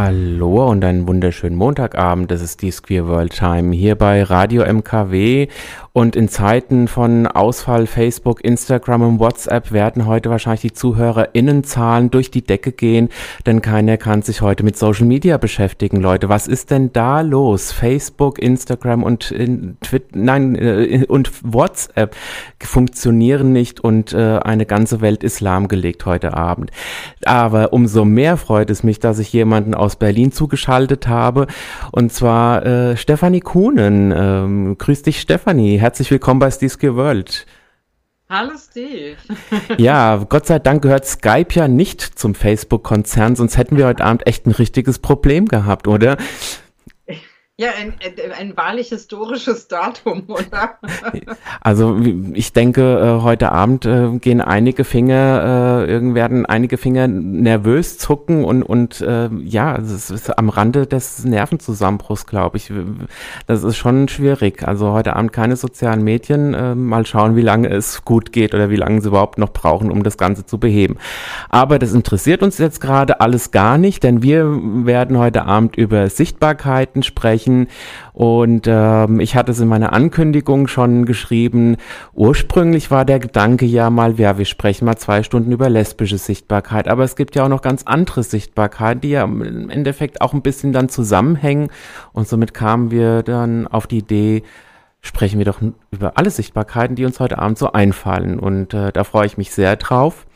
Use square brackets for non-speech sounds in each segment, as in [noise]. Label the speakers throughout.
Speaker 1: Hallo und einen wunderschönen Montagabend. Das ist die Queer World Time hier bei Radio MKW und in Zeiten von Ausfall Facebook, Instagram und WhatsApp werden heute wahrscheinlich die ZuhörerInnenzahlen durch die Decke gehen, denn keiner kann sich heute mit Social Media beschäftigen, Leute. Was ist denn da los? Facebook, Instagram und Twitter, nein, äh, und WhatsApp funktionieren nicht und äh, eine ganze Welt ist lahmgelegt heute Abend. Aber umso mehr freut es mich, dass ich jemanden aus Berlin zugeschaltet habe und zwar äh, Stefanie Kuhnen. Ähm, grüß dich, Stefanie herzlich willkommen bei Steve's World.
Speaker 2: Hallo Steve. [laughs]
Speaker 1: ja, Gott sei Dank gehört Skype ja nicht zum Facebook-Konzern, sonst hätten wir heute Abend echt ein richtiges Problem gehabt, oder?
Speaker 2: Ja, ein, ein wahrlich historisches Datum, oder? [laughs]
Speaker 1: Also ich denke, äh, heute Abend äh, gehen einige Finger, äh, werden einige Finger nervös zucken und, und ja, es ist am Rande des Nervenzusammenbruchs, glaube ich. Das ist schon schwierig. Also heute Abend keine sozialen Medien. Mal schauen, wie lange es gut geht oder wie lange sie überhaupt noch brauchen, um das Ganze zu beheben. Aber das interessiert uns jetzt gerade alles gar nicht, denn wir werden heute Abend über Sichtbarkeiten sprechen sprechen. Und ähm, ich hatte es in meiner Ankündigung schon geschrieben. Ursprünglich war der Gedanke ja mal, ja, wir sprechen mal zwei Stunden über lesbische Sichtbarkeit. Aber es gibt ja auch noch ganz andere Sichtbarkeiten, die ja im Endeffekt auch ein bisschen dann zusammenhängen. Und somit kamen wir dann auf die Idee, sprechen wir doch über alle Sichtbarkeiten, die uns heute Abend so einfallen. Und äh, da freue ich mich sehr drauf.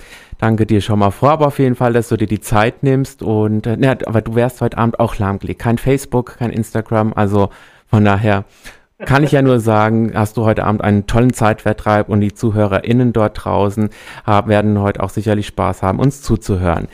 Speaker 1: Danke dir schon mal vorab auf jeden Fall, dass du dir die Zeit nimmst. Und äh, ne, aber du wärst heute Abend auch lahmgelegt. Kein Facebook, kein Instagram. Also von daher kann ich ja nur sagen, hast du heute Abend einen tollen Zeitvertreib und die ZuhörerInnen dort draußen haben, werden heute auch sicherlich Spaß haben, uns zuzuhören.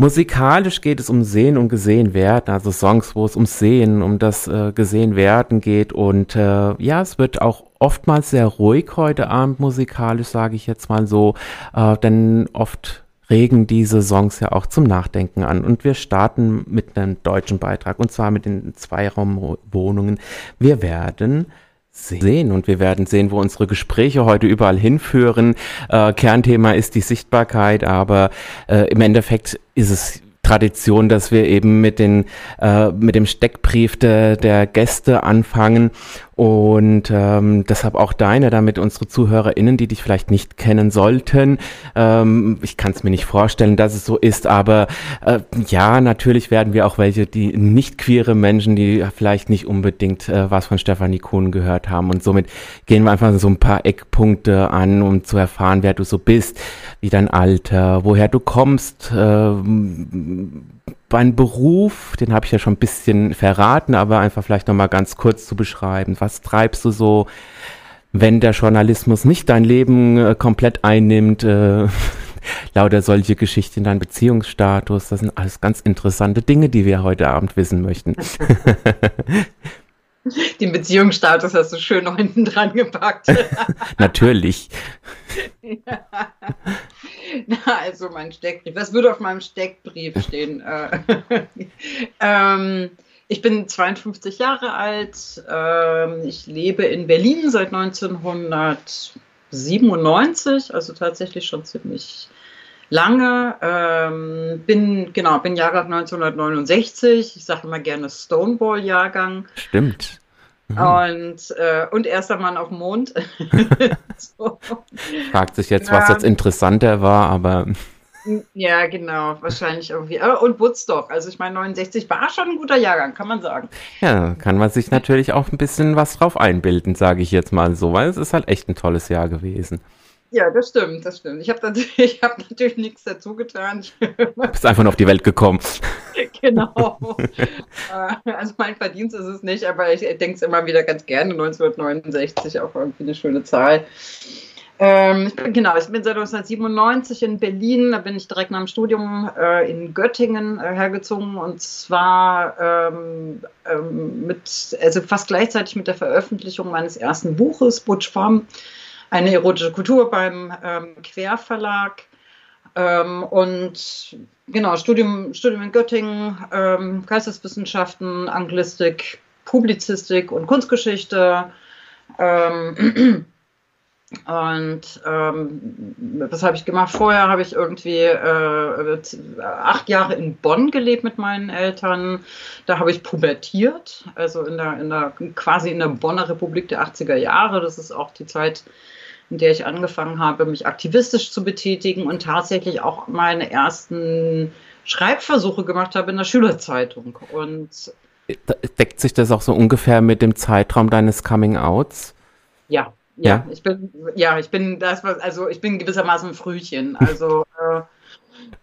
Speaker 1: Musikalisch geht es um Sehen und Gesehen werden, also Songs, wo es um Sehen, um das äh, Gesehen werden geht. Und äh, ja, es wird auch oftmals sehr ruhig heute Abend musikalisch, sage ich jetzt mal so, äh, denn oft regen diese Songs ja auch zum Nachdenken an. Und wir starten mit einem deutschen Beitrag, und zwar mit den Zweiraumwohnungen. Wir werden sehen und wir werden sehen, wo unsere Gespräche heute überall hinführen. Äh, Kernthema ist die Sichtbarkeit, aber äh, im Endeffekt ist es Tradition, dass wir eben mit den äh, mit dem Steckbrief de, der Gäste anfangen und ähm, deshalb auch deine, damit unsere ZuhörerInnen, die dich vielleicht nicht kennen sollten. Ähm, ich kann es mir nicht vorstellen, dass es so ist, aber äh, ja, natürlich werden wir auch welche, die nicht queere Menschen, die vielleicht nicht unbedingt äh, was von Stefanie Kuhn gehört haben. Und somit gehen wir einfach so ein paar Eckpunkte an, um zu erfahren, wer du so bist, wie dein Alter, woher du kommst, äh, dein Beruf, den habe ich ja schon ein bisschen verraten, aber einfach vielleicht nochmal ganz kurz zu beschreiben. Was treibst du so, wenn der Journalismus nicht dein Leben äh, komplett einnimmt? Äh, [laughs] lauter solche Geschichten, dein Beziehungsstatus, das sind alles ganz interessante Dinge, die wir heute Abend wissen möchten. [laughs]
Speaker 2: Den Beziehungsstatus hast du schön noch hinten dran gepackt. [laughs]
Speaker 1: Natürlich.
Speaker 2: Ja. [laughs] Na, also mein Steckbrief. Was würde auf meinem Steckbrief stehen? [laughs] Äh, [laughs] ähm, ich bin 52 Jahre alt. Ähm, ich lebe in Berlin seit 1997, also tatsächlich schon ziemlich lange. Ähm, bin, genau, bin Jahrgang 1969. Ich sage immer gerne Stonewall-Jahrgang.
Speaker 1: Stimmt.
Speaker 2: Mhm. Und, äh, und erster Mann auf dem Mond. [laughs]
Speaker 1: so. Fragt sich jetzt, was jetzt interessanter war, aber.
Speaker 2: Ja, genau, wahrscheinlich irgendwie. Und Woodstock, also ich meine, 69 war schon ein guter Jahrgang, kann man sagen.
Speaker 1: Ja, kann man sich natürlich auch ein bisschen was drauf einbilden, sage ich jetzt mal so, weil es ist halt echt ein tolles Jahr gewesen.
Speaker 2: Ja, das stimmt, das stimmt. Ich habe natürlich, [laughs] hab natürlich nichts dazu getan.
Speaker 1: Du bist einfach nur auf die Welt gekommen. [laughs]
Speaker 2: genau. Äh, also mein Verdienst ist es nicht, aber ich denke es immer wieder ganz gerne. 1969 auch irgendwie eine schöne Zahl. Ähm, ich bin, genau, ich bin seit 1997 in Berlin, da bin ich direkt nach dem Studium äh, in Göttingen äh, hergezogen und zwar ähm, ähm, mit, also fast gleichzeitig mit der Veröffentlichung meines ersten Buches, Butch Farm eine erotische Kultur beim ähm, Querverlag. Ähm, und genau, Studium, Studium in Göttingen, ähm, Geisteswissenschaften, Anglistik, Publizistik und Kunstgeschichte. Ähm, [clears throat] und ähm, was habe ich gemacht? Vorher habe ich irgendwie äh, acht Jahre in Bonn gelebt mit meinen Eltern. Da habe ich pubertiert, also in der, in der quasi in der Bonner Republik der 80er Jahre. Das ist auch die Zeit, in der ich angefangen habe, mich aktivistisch zu betätigen und tatsächlich auch meine ersten Schreibversuche gemacht habe in der Schülerzeitung. Und
Speaker 1: deckt sich das auch so ungefähr mit dem Zeitraum deines Coming Outs?
Speaker 2: Ja, ja, ich bin, ja, ich bin das, also ich bin gewissermaßen ein Frühchen. Also [laughs] äh,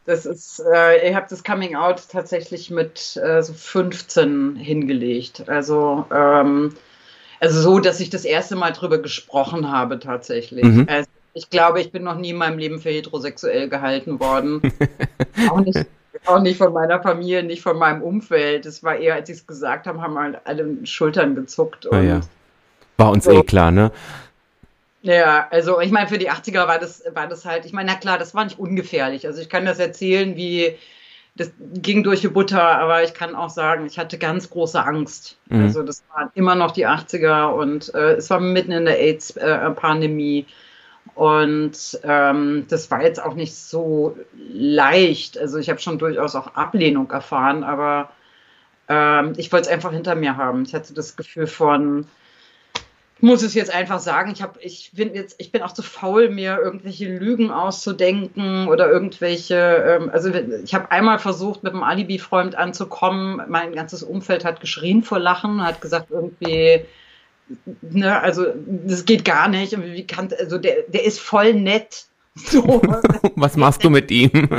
Speaker 2: das ist, äh, ich habe das Coming Out tatsächlich mit äh, so 15 hingelegt. Also, ähm, also so, dass ich das erste Mal drüber gesprochen habe tatsächlich. Mhm. Also ich glaube, ich bin noch nie in meinem Leben für heterosexuell gehalten worden. [laughs] auch, nicht, auch nicht von meiner Familie, nicht von meinem Umfeld. Es war eher, als ich es gesagt habe, haben halt alle Schultern gezuckt.
Speaker 1: Ah, ja. War uns so. eh klar, ne?
Speaker 2: Ja, also ich meine, für die 80er war das, war das halt, ich meine, na klar, das war nicht ungefährlich. Also ich kann das erzählen, wie das ging durch die Butter, aber ich kann auch sagen, ich hatte ganz große Angst. Mhm. Also das waren immer noch die 80er und äh, es war mitten in der AIDS-Pandemie. Und ähm, das war jetzt auch nicht so leicht. Also ich habe schon durchaus auch Ablehnung erfahren, aber ähm, ich wollte es einfach hinter mir haben. Ich hatte das Gefühl von, muss es jetzt einfach sagen, ich habe, ich bin jetzt, ich bin auch zu faul, mir irgendwelche Lügen auszudenken oder irgendwelche, ähm, also ich habe einmal versucht, mit einem Alibi-Freund anzukommen, mein ganzes Umfeld hat geschrien vor Lachen, hat gesagt irgendwie, ne, also das geht gar nicht, wie kann, also der, der ist voll nett, [laughs]
Speaker 1: so. [laughs] Was machst du mit ihm? [laughs]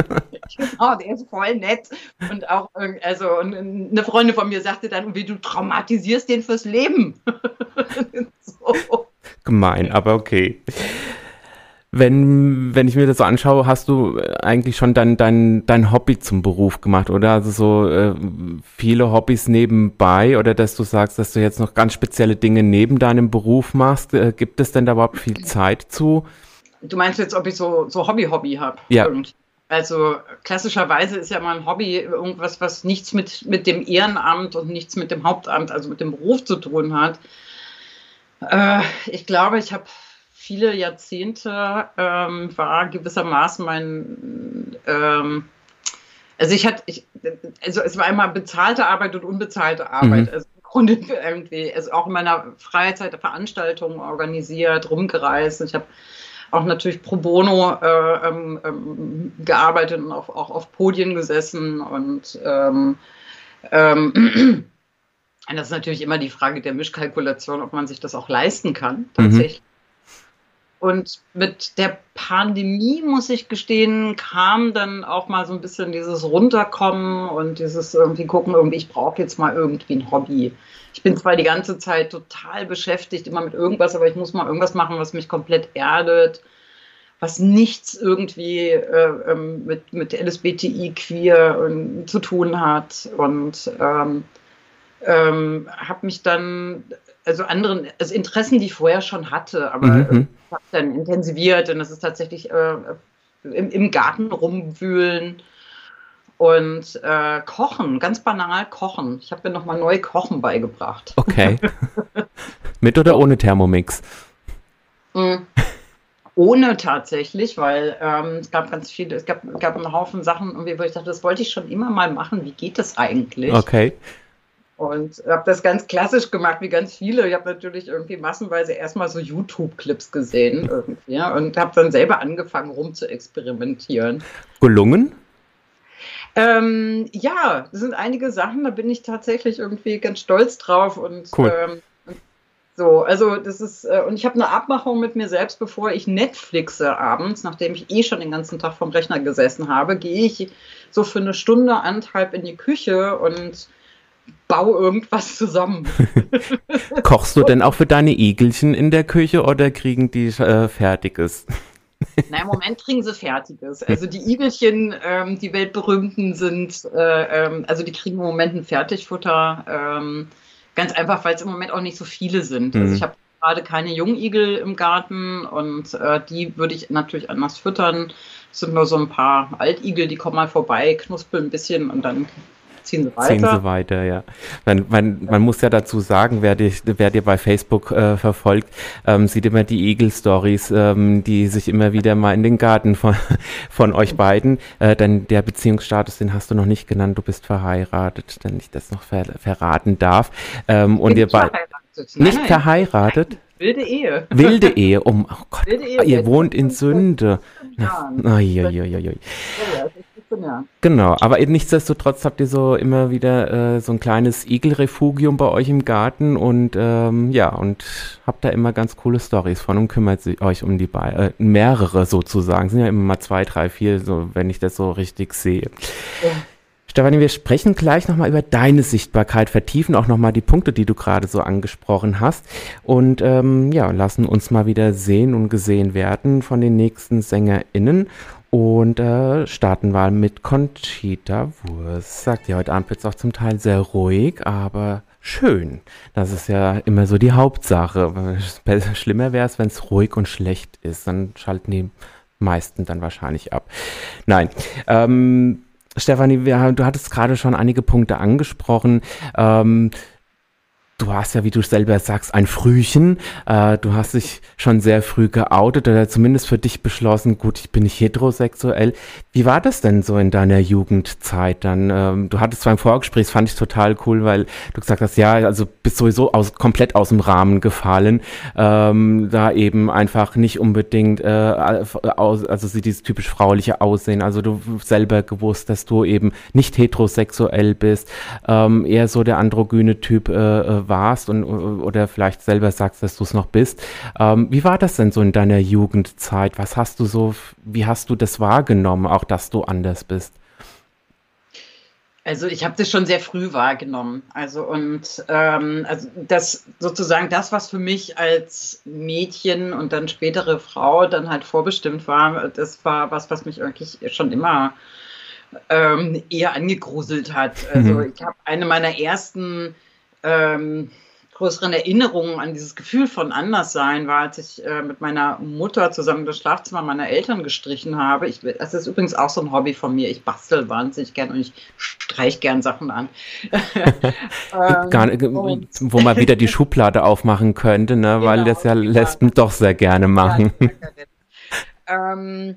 Speaker 2: Genau, der ist voll nett. Und auch, also eine Freundin von mir sagte dann, wie du traumatisierst den fürs Leben.
Speaker 1: So. [laughs] Gemein, aber okay. Wenn, wenn ich mir das so anschaue, hast du eigentlich schon dein, dein, dein Hobby zum Beruf gemacht, oder? Also so äh, viele Hobbys nebenbei oder dass du sagst, dass du jetzt noch ganz spezielle Dinge neben deinem Beruf machst. Äh, gibt es denn da überhaupt viel Zeit zu?
Speaker 2: Du meinst jetzt, ob ich so, so Hobby-Hobby habe?
Speaker 1: Ja.
Speaker 2: Also klassischerweise ist ja mal ein Hobby irgendwas, was nichts mit, mit dem Ehrenamt und nichts mit dem Hauptamt, also mit dem Beruf zu tun hat. Äh, ich glaube, ich habe viele Jahrzehnte ähm, war gewissermaßen mein ähm, also ich hatte, ich, also es war immer bezahlte Arbeit und unbezahlte Arbeit. Mhm. Also im Grunde [laughs] irgendwie, also auch in meiner Freizeit Veranstaltungen organisiert, rumgereist. Ich habe auch natürlich pro bono äh, ähm, ähm, gearbeitet und auch, auch auf Podien gesessen und ähm, ähm, [clears throat] das ist natürlich immer die Frage der Mischkalkulation, ob man sich das auch leisten kann, mhm. tatsächlich. Mhm. Und mit der Pandemie, muss ich gestehen, kam dann auch mal so ein bisschen dieses Runterkommen und dieses irgendwie gucken, irgendwie, ich brauche jetzt mal irgendwie ein Hobby. Ich bin zwar die ganze Zeit total beschäftigt, immer mit irgendwas, aber ich muss mal irgendwas machen, was mich komplett erdet, was nichts irgendwie äh, ähm, mit, mit LSBTI queer äh, zu tun hat. Und ähm, ähm, habe mich dann also anderen, also Interessen, die ich vorher schon hatte, aber mhm. äh, habe dann intensiviert und das ist tatsächlich äh, im, im, Garten rumwühlen und äh, kochen, ganz banal kochen. Ich habe mir nochmal neu Kochen beigebracht.
Speaker 1: Okay. [laughs] Mit oder ohne Thermomix?
Speaker 2: Mhm. Ohne tatsächlich, weil ähm, es gab ganz viele, es gab, gab einen Haufen Sachen, wo ich dachte, das wollte ich schon immer mal machen. Wie geht das eigentlich?
Speaker 1: Okay.
Speaker 2: Und habe das ganz klassisch gemacht, wie ganz viele. Ich habe natürlich irgendwie massenweise erstmal so YouTube-Clips gesehen irgendwie und habe dann selber angefangen, rum zu experimentieren.
Speaker 1: Gelungen?
Speaker 2: Ähm, ja, das sind einige Sachen, da bin ich tatsächlich irgendwie ganz stolz drauf und
Speaker 1: cool.
Speaker 2: ähm, so, also das ist, äh, und ich habe eine Abmachung mit mir selbst, bevor ich Netflixe abends, nachdem ich eh schon den ganzen Tag vom Rechner gesessen habe, gehe ich so für eine Stunde, anderthalb in die Küche und baue irgendwas zusammen. [laughs]
Speaker 1: Kochst du denn auch für deine Igelchen in der Küche oder kriegen die äh, Fertiges? [laughs]
Speaker 2: Na, im Moment kriegen sie Fertiges. Also die Igelchen, ähm, die weltberühmten sind, äh, ähm, also die kriegen im Moment ein Fertigfutter. Ähm, ganz einfach, weil es im Moment auch nicht so viele sind. Also mhm. Also ich habe gerade keine Jungigel im Garten und äh, die würde ich natürlich anders füttern. sind nur so ein paar Altigel, die kommen mal vorbei, knuspeln ein bisschen und dann ziehen sie weiter.
Speaker 1: Ziehen sie weiter, ja. Man, man, man muss ja dazu sagen, wer, dich, wer dir bei Facebook äh, verfolgt, ähm, sieht immer die Igel-Stories, ähm, die sich immer wieder mal in den Garten von, [laughs] von euch beiden, äh, denn der Beziehungsstatus, den hast du noch nicht genannt, du bist verheiratet, wenn ich das noch ver verraten darf. Ähm, und ihr beide nicht
Speaker 2: Nein,
Speaker 1: verheiratet?
Speaker 2: Nein, wilde Ehe.
Speaker 1: Wilde Ehe, um, oh Gott,
Speaker 2: Ehe.
Speaker 1: ihr wohnt in Sünde.
Speaker 2: Ja,
Speaker 1: Ai, ai, ai, ai, ai.
Speaker 2: ja, das ist 15 Jahren.
Speaker 1: Genau, aber nichtsdestotrotz habt ihr so immer wieder äh, so ein kleines Igelrefugium bei euch im Garten und ähm, ja, und habt da immer ganz coole Stories von und kümmert sich euch um die beiden, äh, mehrere sozusagen, sind ja immer mal zwei, drei, vier, so wenn ich das so richtig sehe.
Speaker 2: Ja.
Speaker 1: Stefanie, wir sprechen gleich nochmal über deine Sichtbarkeit, vertiefen auch nochmal die Punkte, die du gerade so angesprochen hast und ähm, ja, lassen uns mal wieder sehen und gesehen werden von den nächsten SängerInnen und äh, starten wir mit Conchita Wurst. Sagt ja, heute Abend wird es auch zum Teil sehr ruhig, aber schön. Das ist ja immer so die Hauptsache. [laughs] Schlimmer wäre es, wenn es ruhig und schlecht ist. Dann schalten die meisten dann wahrscheinlich ab. Nein. Ähm, Stefanie, du hattest gerade schon einige Punkte angesprochen. Ähm, Du hast ja, wie du selber sagst, ein Frühchen. Äh, du hast dich schon sehr früh geoutet oder zumindest für dich beschlossen, gut, ich bin nicht heterosexuell. Wie war das denn so in deiner Jugendzeit dann? Ähm, du hattest zwar im Vorgespräch, das fand ich total cool, weil du gesagt hast, ja, also bist sowieso aus, komplett aus dem Rahmen gefallen. Ähm, da eben einfach nicht unbedingt, äh, aus, also sie dieses typisch frauliche Aussehen. Also du selber gewusst, dass du eben nicht heterosexuell bist, ähm, eher so der androgyne Typ äh, warst und oder vielleicht selber sagst, dass du es noch bist. Ähm, wie war das denn so in deiner Jugendzeit? Was hast du so, wie hast du das wahrgenommen, auch dass du anders bist?
Speaker 2: Also ich habe das schon sehr früh wahrgenommen. Also und ähm, also das sozusagen das, was für mich als Mädchen und dann spätere Frau dann halt vorbestimmt war, das war was, was mich wirklich schon immer ähm, eher angegruselt hat. Also mhm. ich habe eine meiner ersten ähm, größeren Erinnerungen an dieses Gefühl von Anderssein war, als ich äh, mit meiner Mutter zusammen das Schlafzimmer meiner Eltern gestrichen habe. Ich, das ist übrigens auch so ein Hobby von mir. Ich bastel wahnsinnig gern und ich streiche gern Sachen an. [laughs]
Speaker 1: ähm, Gar, wo man wieder die Schublade aufmachen könnte, ne? Genau, weil das ja Lesben doch sehr gerne machen.
Speaker 2: Ja, [laughs] ähm,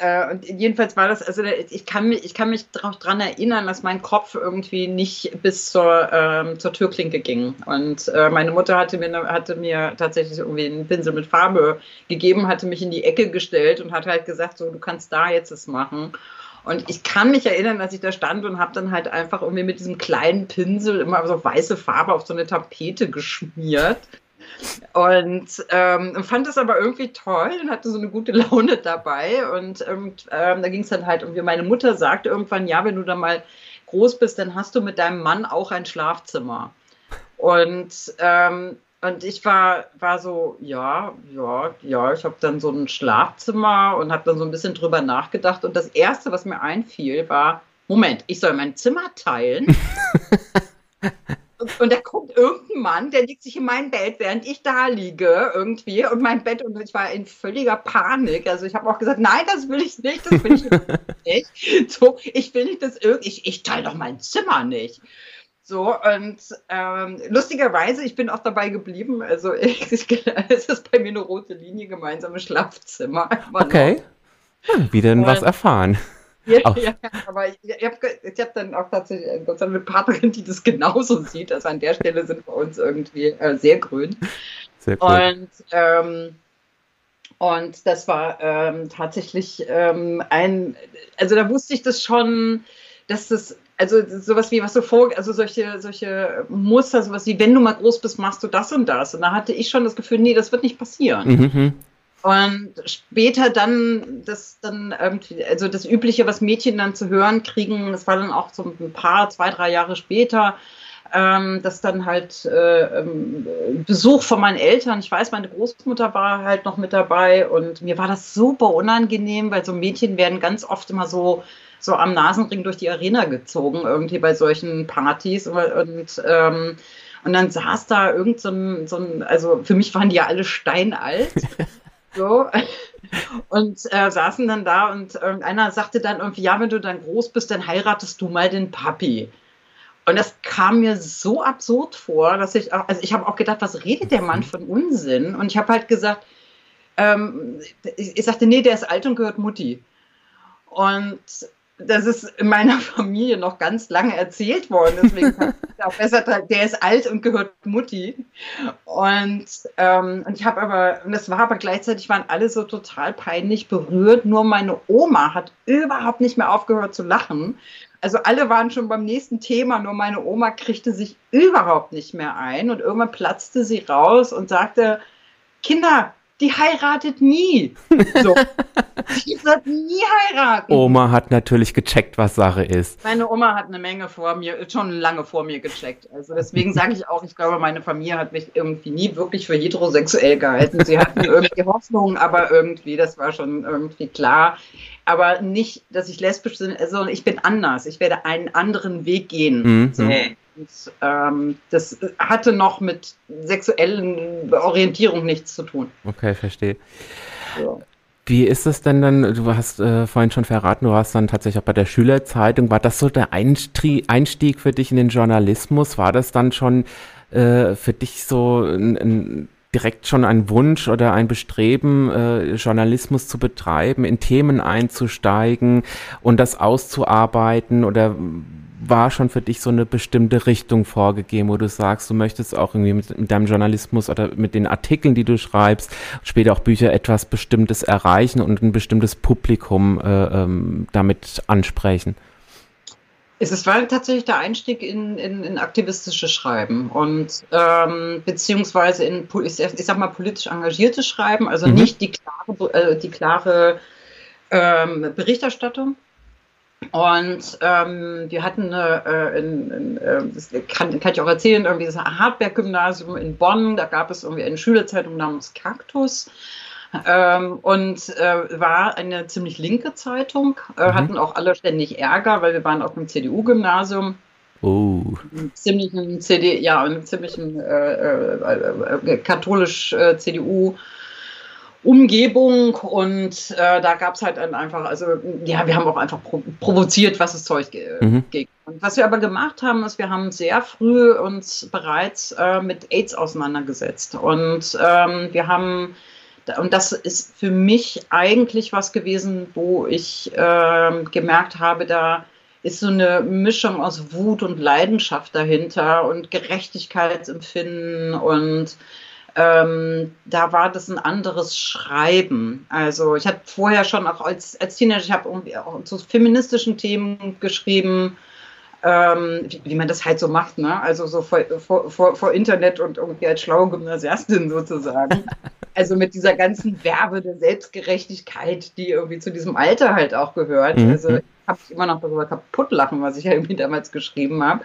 Speaker 2: äh, und jedenfalls war das, also ich kann mich, ich kann mich daran erinnern, dass mein Kopf irgendwie nicht bis zur, ähm, zur Türklinke ging. Und äh, meine Mutter hatte mir, hatte mir tatsächlich irgendwie einen Pinsel mit Farbe gegeben, hatte mich in die Ecke gestellt und hat halt gesagt, so, du kannst da jetzt es machen. Und ich kann mich erinnern, dass ich da stand und habe dann halt einfach irgendwie mit diesem kleinen Pinsel immer so weiße Farbe auf so eine Tapete geschmiert. Und ähm, fand es aber irgendwie toll und hatte so eine gute [laughs] Laune dabei. Und ähm, ähm, da ging es dann halt um, wie meine Mutter sagte irgendwann, ja, wenn du da mal groß bist, dann hast du mit deinem Mann auch ein Schlafzimmer. Und, ähm, und ich war, war so, ja, ja, ja, ich habe dann so ein Schlafzimmer und habe dann so ein bisschen drüber nachgedacht. Und das Erste, was mir einfiel, war, Moment, ich soll mein Zimmer teilen. [laughs] Und, da kommt irgendein Mann, der liegt sich in mein Bett, während ich da liege irgendwie und mein Bett und ich war in völliger Panik. Also ich habe auch gesagt, nein, das will ich nicht, das will ich [laughs] nicht. So, ich will nicht, dass irgendwie, ich, ich teile doch mein Zimmer nicht. So, und ähm, lustigerweise, ich bin auch dabei geblieben. Also [laughs] ich, es ist bei mir eine rote Linie, gemeinsames Schlafzimmer.
Speaker 1: Okay. Ja, wieder was erfahren.
Speaker 2: Ja, ja, aber ich, ich habe hab dann auch tatsächlich eine Partnerin, die das genauso sieht. Also an der Stelle sind wir uns irgendwie äh, sehr grün. Sehr cool. Und, ähm, und das war ähm, tatsächlich ähm, ein, also da wusste ich das schon, dass das also sowas wie, was du vor, also solche, solche Muster, sowas wie, wenn du mal groß bist, machst du das und das. Und da hatte ich schon das Gefühl, nee, das wird nicht passieren. Mhm. Und später dann das dann irgendwie, also das Übliche, was Mädchen dann zu hören kriegen, das war dann auch so ein paar, zwei, drei Jahre später, ähm, dass dann halt äh, ähm, Besuch von meinen Eltern, ich weiß, meine Großmutter war halt noch mit dabei und mir war das super unangenehm, weil so Mädchen werden ganz oft immer so so am Nasenring durch die Arena gezogen, irgendwie bei solchen Partys und, und ähm, und dann saß da irgend so ein, so ein, also für mich waren die ja alle steinalt. [laughs] So. [laughs] und äh, saßen dann da und irgendeiner sagte dann irgendwie, ja, wenn du dann groß bist, dann heiratest du mal den Papi. Und das kam mir so absurd vor, dass ich, auch, also ich habe auch gedacht, was redet der Mann von Unsinn? Und ich habe halt gesagt, ähm, ich, ich sagte, nee, der ist alt und gehört Mutti. Und das ist in meiner [laughs] Familie noch ganz lange erzählt worden. Deswegen ich auch besser, der ist alt und gehört Mutti. Und, ähm, und ich habe aber, und das war aber gleichzeitig, waren alle so total peinlich berührt. Nur meine Oma hat überhaupt nicht mehr aufgehört zu lachen. Also alle waren schon beim nächsten Thema, nur meine Oma kriegte sich überhaupt nicht mehr ein. Und irgendwann platzte sie raus und sagte, Kinder, die heiratet nie. [laughs] So. die wird nie heiraten.
Speaker 1: Oma hat natürlich gecheckt, was Sache ist.
Speaker 2: Meine Oma hat eine Menge vor mir, schon lange vor mir gecheckt. Also deswegen sage ich auch, ich glaube, meine Familie hat mich irgendwie nie wirklich für heterosexuell gehalten. Sie hatten irgendwie Hoffnung, aber irgendwie, das war schon irgendwie klar. Aber nicht, dass ich lesbisch bin, sondern ich bin anders. Ich werde einen anderen Weg gehen. Mhm. So. Und, ähm, das hatte noch mit sexuellen Orientierung nichts zu tun.
Speaker 1: Okay, verstehe. Ja. Wie ist es denn dann, du hast äh, vorhin schon verraten, du warst dann tatsächlich auch bei der Schülerzeitung. War das so der Einstieg für dich in den Journalismus? War das dann schon äh, für dich so ein, ein direkt schon ein Wunsch oder ein Bestreben, äh, Journalismus zu betreiben, in Themen einzusteigen und das auszuarbeiten? Oder war schon für dich so eine bestimmte Richtung vorgegeben, wo du sagst, du möchtest auch irgendwie mit, mit, deinem Journalismus oder mit den Artikeln, die du schreibst, später auch Bücher etwas Bestimmtes erreichen und ein bestimmtes Publikum äh, ähm, damit ansprechen?
Speaker 2: Es war tatsächlich der Einstieg in, in, in aktivistisches Schreiben und ähm, beziehungsweise in, ich, sag mal, politisch engagiertes Schreiben, also mhm. nicht die klare, äh, die klare ähm, Berichterstattung, und ähm, wir hatten äh, in, in, äh, das kann, kann, ich auch erzählen, irgendwie das Hartberg-Gymnasium in Bonn, da gab es irgendwie eine Schülerzeitung namens Kaktus. Ähm, und äh, war eine ziemlich linke Zeitung, äh, mhm. hatten auch alle ständig Ärger, weil wir waren auf einem CDU-Gymnasium.
Speaker 1: Oh.
Speaker 2: Ziemlichen CD, ja, einem ziemlichen äh, äh, katholisch CDU Umgebung und äh, da gab es halt einfach, also ja, wir haben auch einfach pro provoziert, was das Zeug ge mhm. ging. Und was wir aber gemacht haben, ist, wir haben sehr früh uns bereits äh, mit AIDS auseinandergesetzt und ähm, wir haben und das ist für mich eigentlich was gewesen, wo ich äh, gemerkt habe, da ist so eine Mischung aus Wut und Leidenschaft dahinter und Gerechtigkeitsempfinden und ähm, da war das ein anderes Schreiben. Also ich habe vorher schon auch als, als Teenager, ich habe auch zu feministischen Themen geschrieben, ähm, wie, wie, man das halt so macht, ne? Also so vor, vor, vor, Internet und irgendwie als schlaue Gymnasiastin sozusagen. [laughs] also mit dieser ganzen Werbe der Selbstgerechtigkeit, die irgendwie zu diesem Alter halt auch gehört. Mhm. Also ich habe immer noch darüber kaputt lachen, was ich ja irgendwie damals geschrieben habe.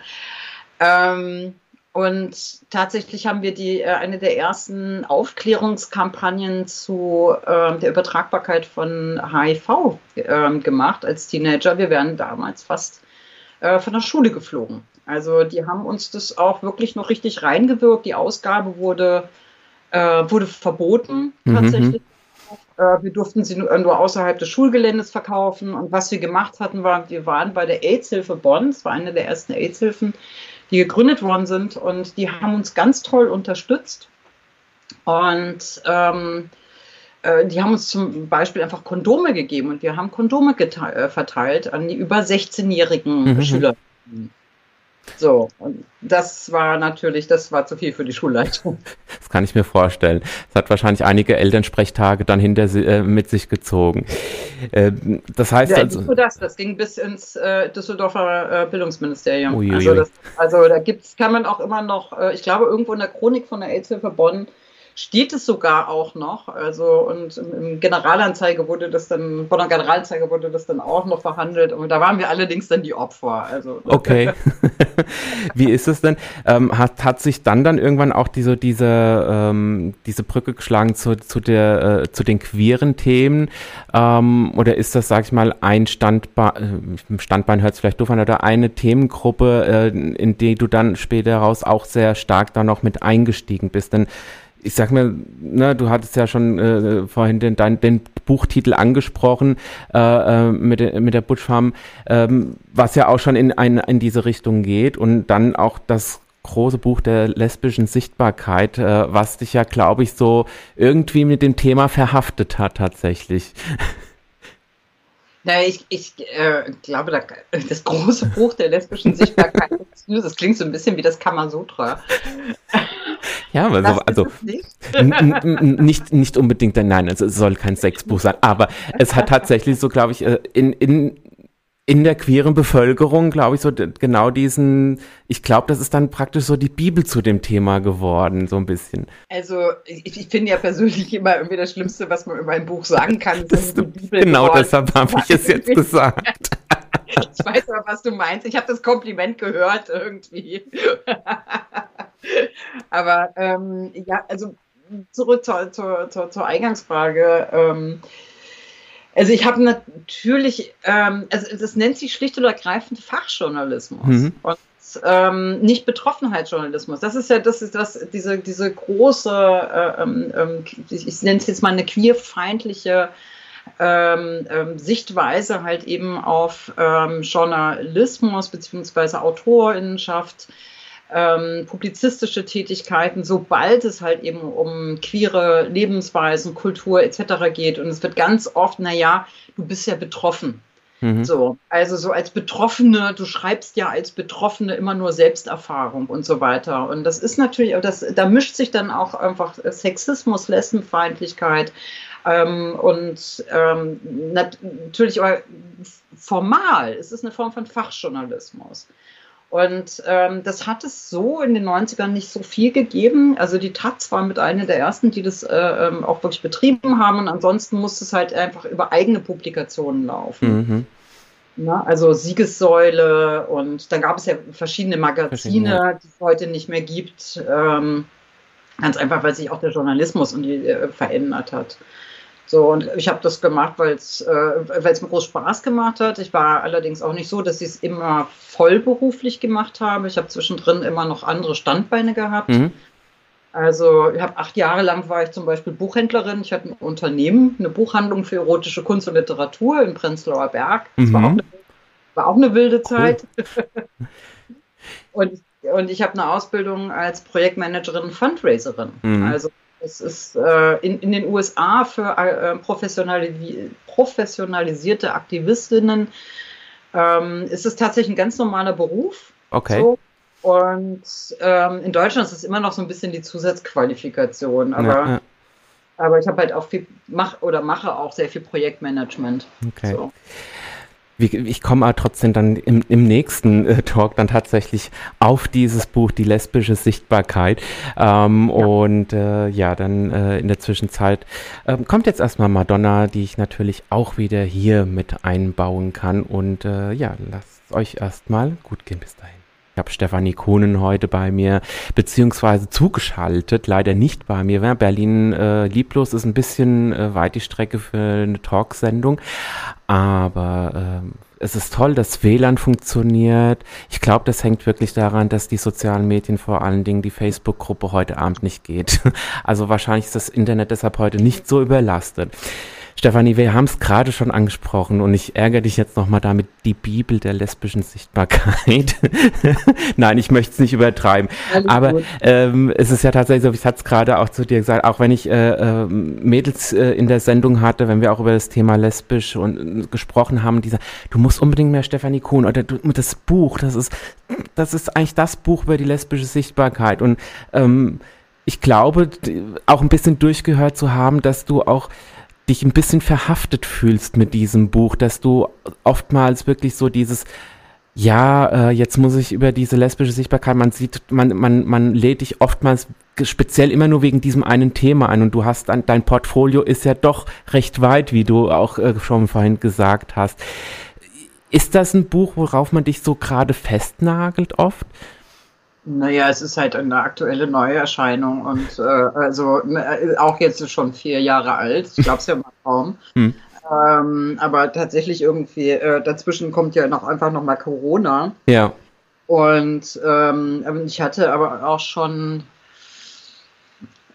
Speaker 2: Ähm, und tatsächlich haben wir die, äh, eine der ersten Aufklärungskampagnen zu äh, der Übertragbarkeit von HIV äh, gemacht als Teenager. Wir wären damals fast äh, von der Schule geflogen. Also die haben uns das auch wirklich noch richtig reingewirkt. Die Ausgabe wurde, äh, wurde verboten mhm. tatsächlich. Mhm. wir durften sie nur, nur, außerhalb des Schulgeländes verkaufen. Und was wir gemacht hatten, war, wir waren bei der AIDS-Hilfe Bonn. Das war eine der ersten AIDS-Hilfen die gegründet worden sind und die haben uns ganz toll unterstützt. Und ähm, äh, die haben uns zum Beispiel einfach Kondome gegeben und wir haben Kondome äh, verteilt an die über 16-jährigen mhm. Schüler. So, und das war natürlich, das war zu viel für die Schulleitung. [laughs]
Speaker 1: Das kann ich mir vorstellen. Es hat wahrscheinlich einige Elternsprechtage dann hinter äh, mit sich gezogen. Äh, das heißt ja, also.
Speaker 2: Nur das, das ging bis ins äh, Düsseldorfer äh, Bildungsministerium. Ui, also, das, also da gibt's, kann man auch immer noch, äh, ich glaube, irgendwo in der Chronik von der AIDS-Hilfe Bonn steht es sogar auch noch. Also und im Generalanzeige wurde das dann, von der Generalanzeige wurde das dann auch noch verhandelt. Und da waren wir allerdings dann die Opfer. Also,
Speaker 1: okay. [laughs] Wie ist es denn? Ähm, hat, hat sich dann dann irgendwann auch diese, diese, ähm, diese Brücke geschlagen zu, zu, der, äh, zu den queeren Themen? Ähm, oder ist das, sag ich mal, ein Standbein, äh, Standbein hört es vielleicht doof an, oder eine Themengruppe, äh, in die du dann später raus auch sehr stark da noch mit eingestiegen bist? Denn ich sag mal, ne, du hattest ja schon äh, vorhin den, dein, den Buchtitel angesprochen äh, äh, mit, mit der Butch Farm, ähm, was ja auch schon in, ein, in diese Richtung geht und dann auch das große Buch der lesbischen Sichtbarkeit, äh, was dich ja, glaube ich, so irgendwie mit dem Thema verhaftet hat tatsächlich. [laughs]
Speaker 2: Naja, ich, ich äh, glaube, da, das große Buch der lesbischen Sichtbarkeit, [laughs] das klingt so ein bisschen wie das Kamasutra.
Speaker 1: Ja, also, also nicht, nicht unbedingt, nein, also es soll kein Sexbuch sein, aber es hat tatsächlich so, glaube ich, äh, in, in, in der queeren Bevölkerung, glaube ich, so genau diesen, ich glaube, das ist dann praktisch so die Bibel zu dem Thema geworden, so ein bisschen.
Speaker 2: Also ich, ich finde ja persönlich immer irgendwie das Schlimmste, was man über ein Buch sagen kann.
Speaker 1: Das ist die Bibel genau geworden. deshalb habe ich es jetzt gesagt. [laughs]
Speaker 2: ich weiß aber, was du meinst. Ich habe das Kompliment gehört irgendwie. [laughs] Aber ähm, ja, also zurück zur, zur, zur, zur Eingangsfrage. Ähm, also ich habe natürlich, ähm, also das nennt sich schlicht und ergreifend Fachjournalismus mhm. und ähm, nicht Betroffenheitsjournalismus. Das ist ja, das ist das, diese, diese große, äh, ähm, ähm ich, nenne es jetzt mal eine queerfeindliche ähm, ähm, Sichtweise halt eben auf ähm, Journalismus beziehungsweise Autorinnenschaft ähm, publizistische Tätigkeiten, sobald es halt eben um queere Lebensweisen, Kultur etc. geht. Und es wird ganz oft, naja, du bist ja betroffen. Mhm. So, also so als Betroffene, du schreibst ja als Betroffene immer nur Selbsterfahrung und so weiter. Und das ist natürlich, das, da mischt sich dann auch einfach Sexismus, Lesbenfeindlichkeit ähm, und ähm, natürlich aber formal, es ist eine Form von Fachjournalismus. Und ähm, das hat es so in den 90ern nicht so viel gegeben. Also die Taz war mit einer der ersten, die das äh, ähm, auch wirklich betrieben haben. Und ansonsten musste es halt einfach über eigene Publikationen laufen. Mhm. Na, also Siegessäule und dann gab es ja verschiedene Magazine, verschiedene. die es heute nicht mehr gibt. Ähm, ganz einfach, weil sich auch der Journalismus und die, äh, verändert hat. So, und ich habe das gemacht, weil es äh, mir groß Spaß gemacht hat. Ich war allerdings auch nicht so, dass ich es immer vollberuflich gemacht habe. Ich habe zwischendrin immer noch andere Standbeine gehabt. Mhm. Also ich habe acht Jahre lang war ich zum Beispiel Buchhändlerin. Ich hatte ein Unternehmen, eine Buchhandlung für erotische Kunst und Literatur im Prenzlauer Berg. Das mhm. war, auch eine, war, auch eine, wilde Zeit. Cool. [laughs] und, und ich habe eine Ausbildung als Projektmanagerin und Fundraiserin. Mhm. Also es ist äh, in, in den USA für äh, professionali professionalisierte Aktivistinnen ähm, ist es tatsächlich ein ganz normaler Beruf.
Speaker 1: Okay. So.
Speaker 2: Und ähm, in Deutschland ist es immer noch so ein bisschen die Zusatzqualifikation. Aber, ja, ja. aber ich habe halt auch viel, mach oder mache auch sehr viel Projektmanagement.
Speaker 1: Okay. So ich komme aber trotzdem dann im, im nächsten äh, Talk dann tatsächlich auf dieses Buch, die lesbische Sichtbarkeit. Ähm, ja. Und äh, ja, dann äh, in der Zwischenzeit ähm, kommt jetzt erstmal Madonna, die ich natürlich auch wieder hier mit einbauen kann. Und äh, ja, lasst euch erstmal gut gehen bis dahin. Ich habe Stefanie Kohnen heute bei mir, beziehungsweise zugeschaltet, leider nicht bei mir. Berlin äh, lieblos ist ein bisschen äh, weit die Strecke für eine Talksendung, aber äh, es ist toll, dass WLAN funktioniert. Ich glaube, das hängt wirklich daran, dass die sozialen Medien, vor allen Dingen die Facebook-Gruppe, heute Abend nicht geht. [laughs] Also wahrscheinlich ist das Internet deshalb heute nicht so überlastet. Stefanie, wir haben es gerade schon angesprochen und ich ärgere dich jetzt nochmal damit, die Bibel der lesbischen Sichtbarkeit. [laughs] Nein, ich möchte es nicht übertreiben. Alles Aber ähm, es ist ja tatsächlich so, ich hatte es gerade auch zu dir gesagt, auch wenn ich äh, äh, Mädels äh, in der Sendung hatte, wenn wir auch über das Thema lesbisch und äh, gesprochen haben, dieser, du musst unbedingt mehr Stefanie Kuhn oder du, das Buch, das ist, das ist eigentlich das Buch über die lesbische Sichtbarkeit und ähm, ich glaube, auch ein bisschen durchgehört zu haben, dass du auch dich ein bisschen verhaftet fühlst mit diesem Buch, dass du oftmals wirklich so dieses ja, äh, jetzt muss ich über diese lesbische Sichtbarkeit, man sieht, man, man, man lädt dich oftmals speziell immer nur wegen diesem einen Thema ein und du hast dann, dein Portfolio ist ja doch recht weit, wie du auch äh, schon vorhin gesagt hast. Ist das ein Buch, worauf man dich so gerade festnagelt oft?
Speaker 2: Naja, es ist halt eine aktuelle Neuerscheinung und äh, also ne, auch jetzt schon vier Jahre alt. Ich glaube es ja mal kaum. [laughs] Hm. Ähm, aber tatsächlich irgendwie, äh, dazwischen kommt ja noch einfach nochmal Corona.
Speaker 1: Ja.
Speaker 2: Und ähm, ich hatte aber auch schon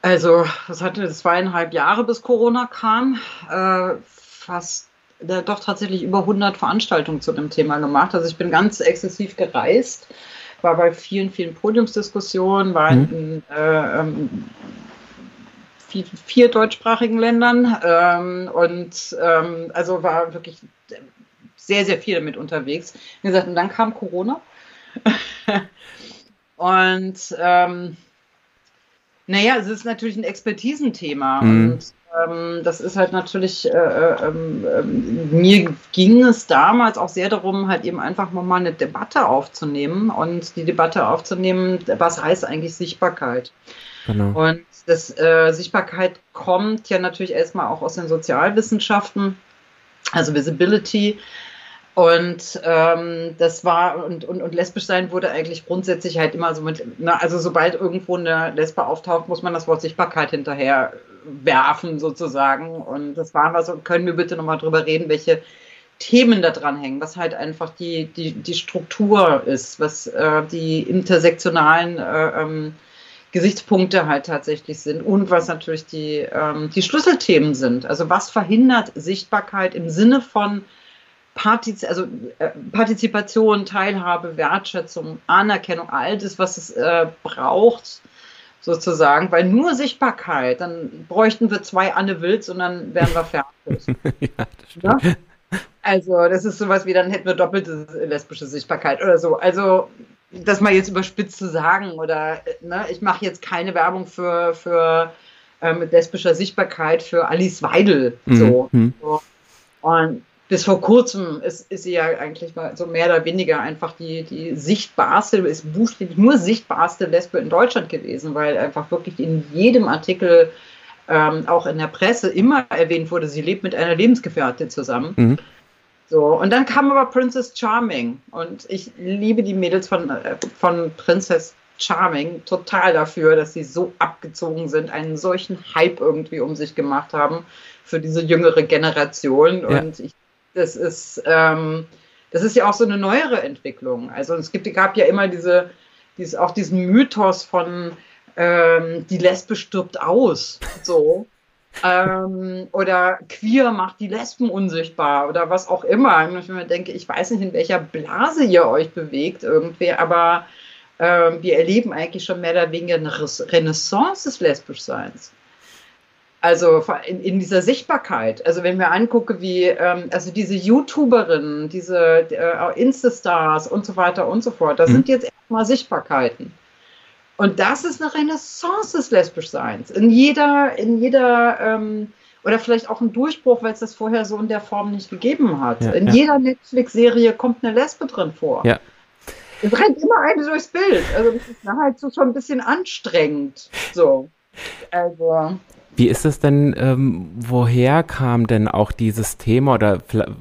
Speaker 2: Also, das hatte zweieinhalb Jahre, bis Corona kam. Äh, fast äh, doch tatsächlich über 100 Veranstaltungen zu dem Thema gemacht. Also ich bin ganz exzessiv gereist, war bei vielen, vielen Podiumsdiskussionen, war mhm. in äh, ähm, vier, vier, deutschsprachigen Ländern ähm, und ähm, also war wirklich sehr, sehr viel damit unterwegs. Wie gesagt, und dann kam Corona. [laughs] und ähm, naja, es ist natürlich ein Expertisenthema mhm. und ähm, das ist halt natürlich, äh, äh, äh, mir ging es damals auch sehr darum, halt eben einfach mal eine Debatte aufzunehmen und die Debatte aufzunehmen, was heißt eigentlich Sichtbarkeit? Genau. Und das äh, Sichtbarkeit kommt ja natürlich erstmal auch aus den Sozialwissenschaften, also Visibility. Und ähm, das war, und, und, und lesbisch sein wurde eigentlich grundsätzlich halt immer so mit, na, also sobald irgendwo eine Lesbe auftaucht, muss man das Wort Sichtbarkeit hinterher werfen sozusagen. Und das war was, und können wir bitte nochmal drüber reden, welche Themen da dran hängen, was halt einfach die, die, die Struktur ist, was äh, die intersektionalen äh, ähm, Gesichtspunkte halt tatsächlich sind und was natürlich die, ähm, die Schlüsselthemen sind. Also was verhindert Sichtbarkeit im Sinne von Partiz also, äh, Partizipation, Teilhabe, Wertschätzung, Anerkennung, all das, was es äh, braucht, sozusagen, weil nur Sichtbarkeit, dann bräuchten wir zwei Anne Wills und dann wären wir fertig. [laughs] ja, ja? Also, das ist sowas wie, dann hätten wir doppelte lesbische Sichtbarkeit oder so. Also, das mal jetzt überspitzt zu sagen, oder ne, ich mache jetzt keine Werbung für, für äh, mit lesbischer Sichtbarkeit für Alice Weidel. So. Mhm. so. Und bis vor kurzem ist, ist sie ja eigentlich mal so mehr oder weniger einfach die, die sichtbarste, ist buchstäblich nur sichtbarste Lesbe in Deutschland gewesen, weil einfach wirklich in jedem Artikel, ähm, auch in der Presse, immer erwähnt wurde, sie lebt mit einer Lebensgefährtin zusammen. Mhm. So, und dann kam aber Princess Charming und ich liebe die Mädels von, äh, von Princess Charming total dafür, dass sie so abgezogen sind, einen solchen Hype irgendwie um sich gemacht haben für diese jüngere Generation. Ja. Und ich das ist, ähm, das ist ja auch so eine neuere Entwicklung. Also es gibt, gab ja immer diese, dieses, auch diesen Mythos von ähm, die Lesbe stirbt aus. So. ähm, oder queer macht die Lesben unsichtbar oder was auch immer. Ich denke, ich weiß nicht, in welcher Blase ihr euch bewegt irgendwie, aber ähm, wir erleben eigentlich schon mehr oder weniger eine Renaissance des Lesbischseins. Also in, in, dieser Sichtbarkeit. Also wenn wir angucken, wie ähm, also diese YouTuberinnen, diese äh, Insta-Stars und so weiter und so fort, das mhm. sind jetzt erstmal Sichtbarkeiten. Und das ist eine Renaissance des Lesbischseins. In jeder, in jeder, ähm, oder vielleicht auch ein Durchbruch, weil es das vorher so in der Form nicht gegeben hat. Ja, in ja. jeder Netflix-Serie kommt eine Lesbe drin vor. Ja. Es rennt immer eine durchs Bild. Also das ist halt so schon ein bisschen anstrengend. So. Also.
Speaker 1: Wie ist es denn, ähm, woher kam denn auch dieses Thema oder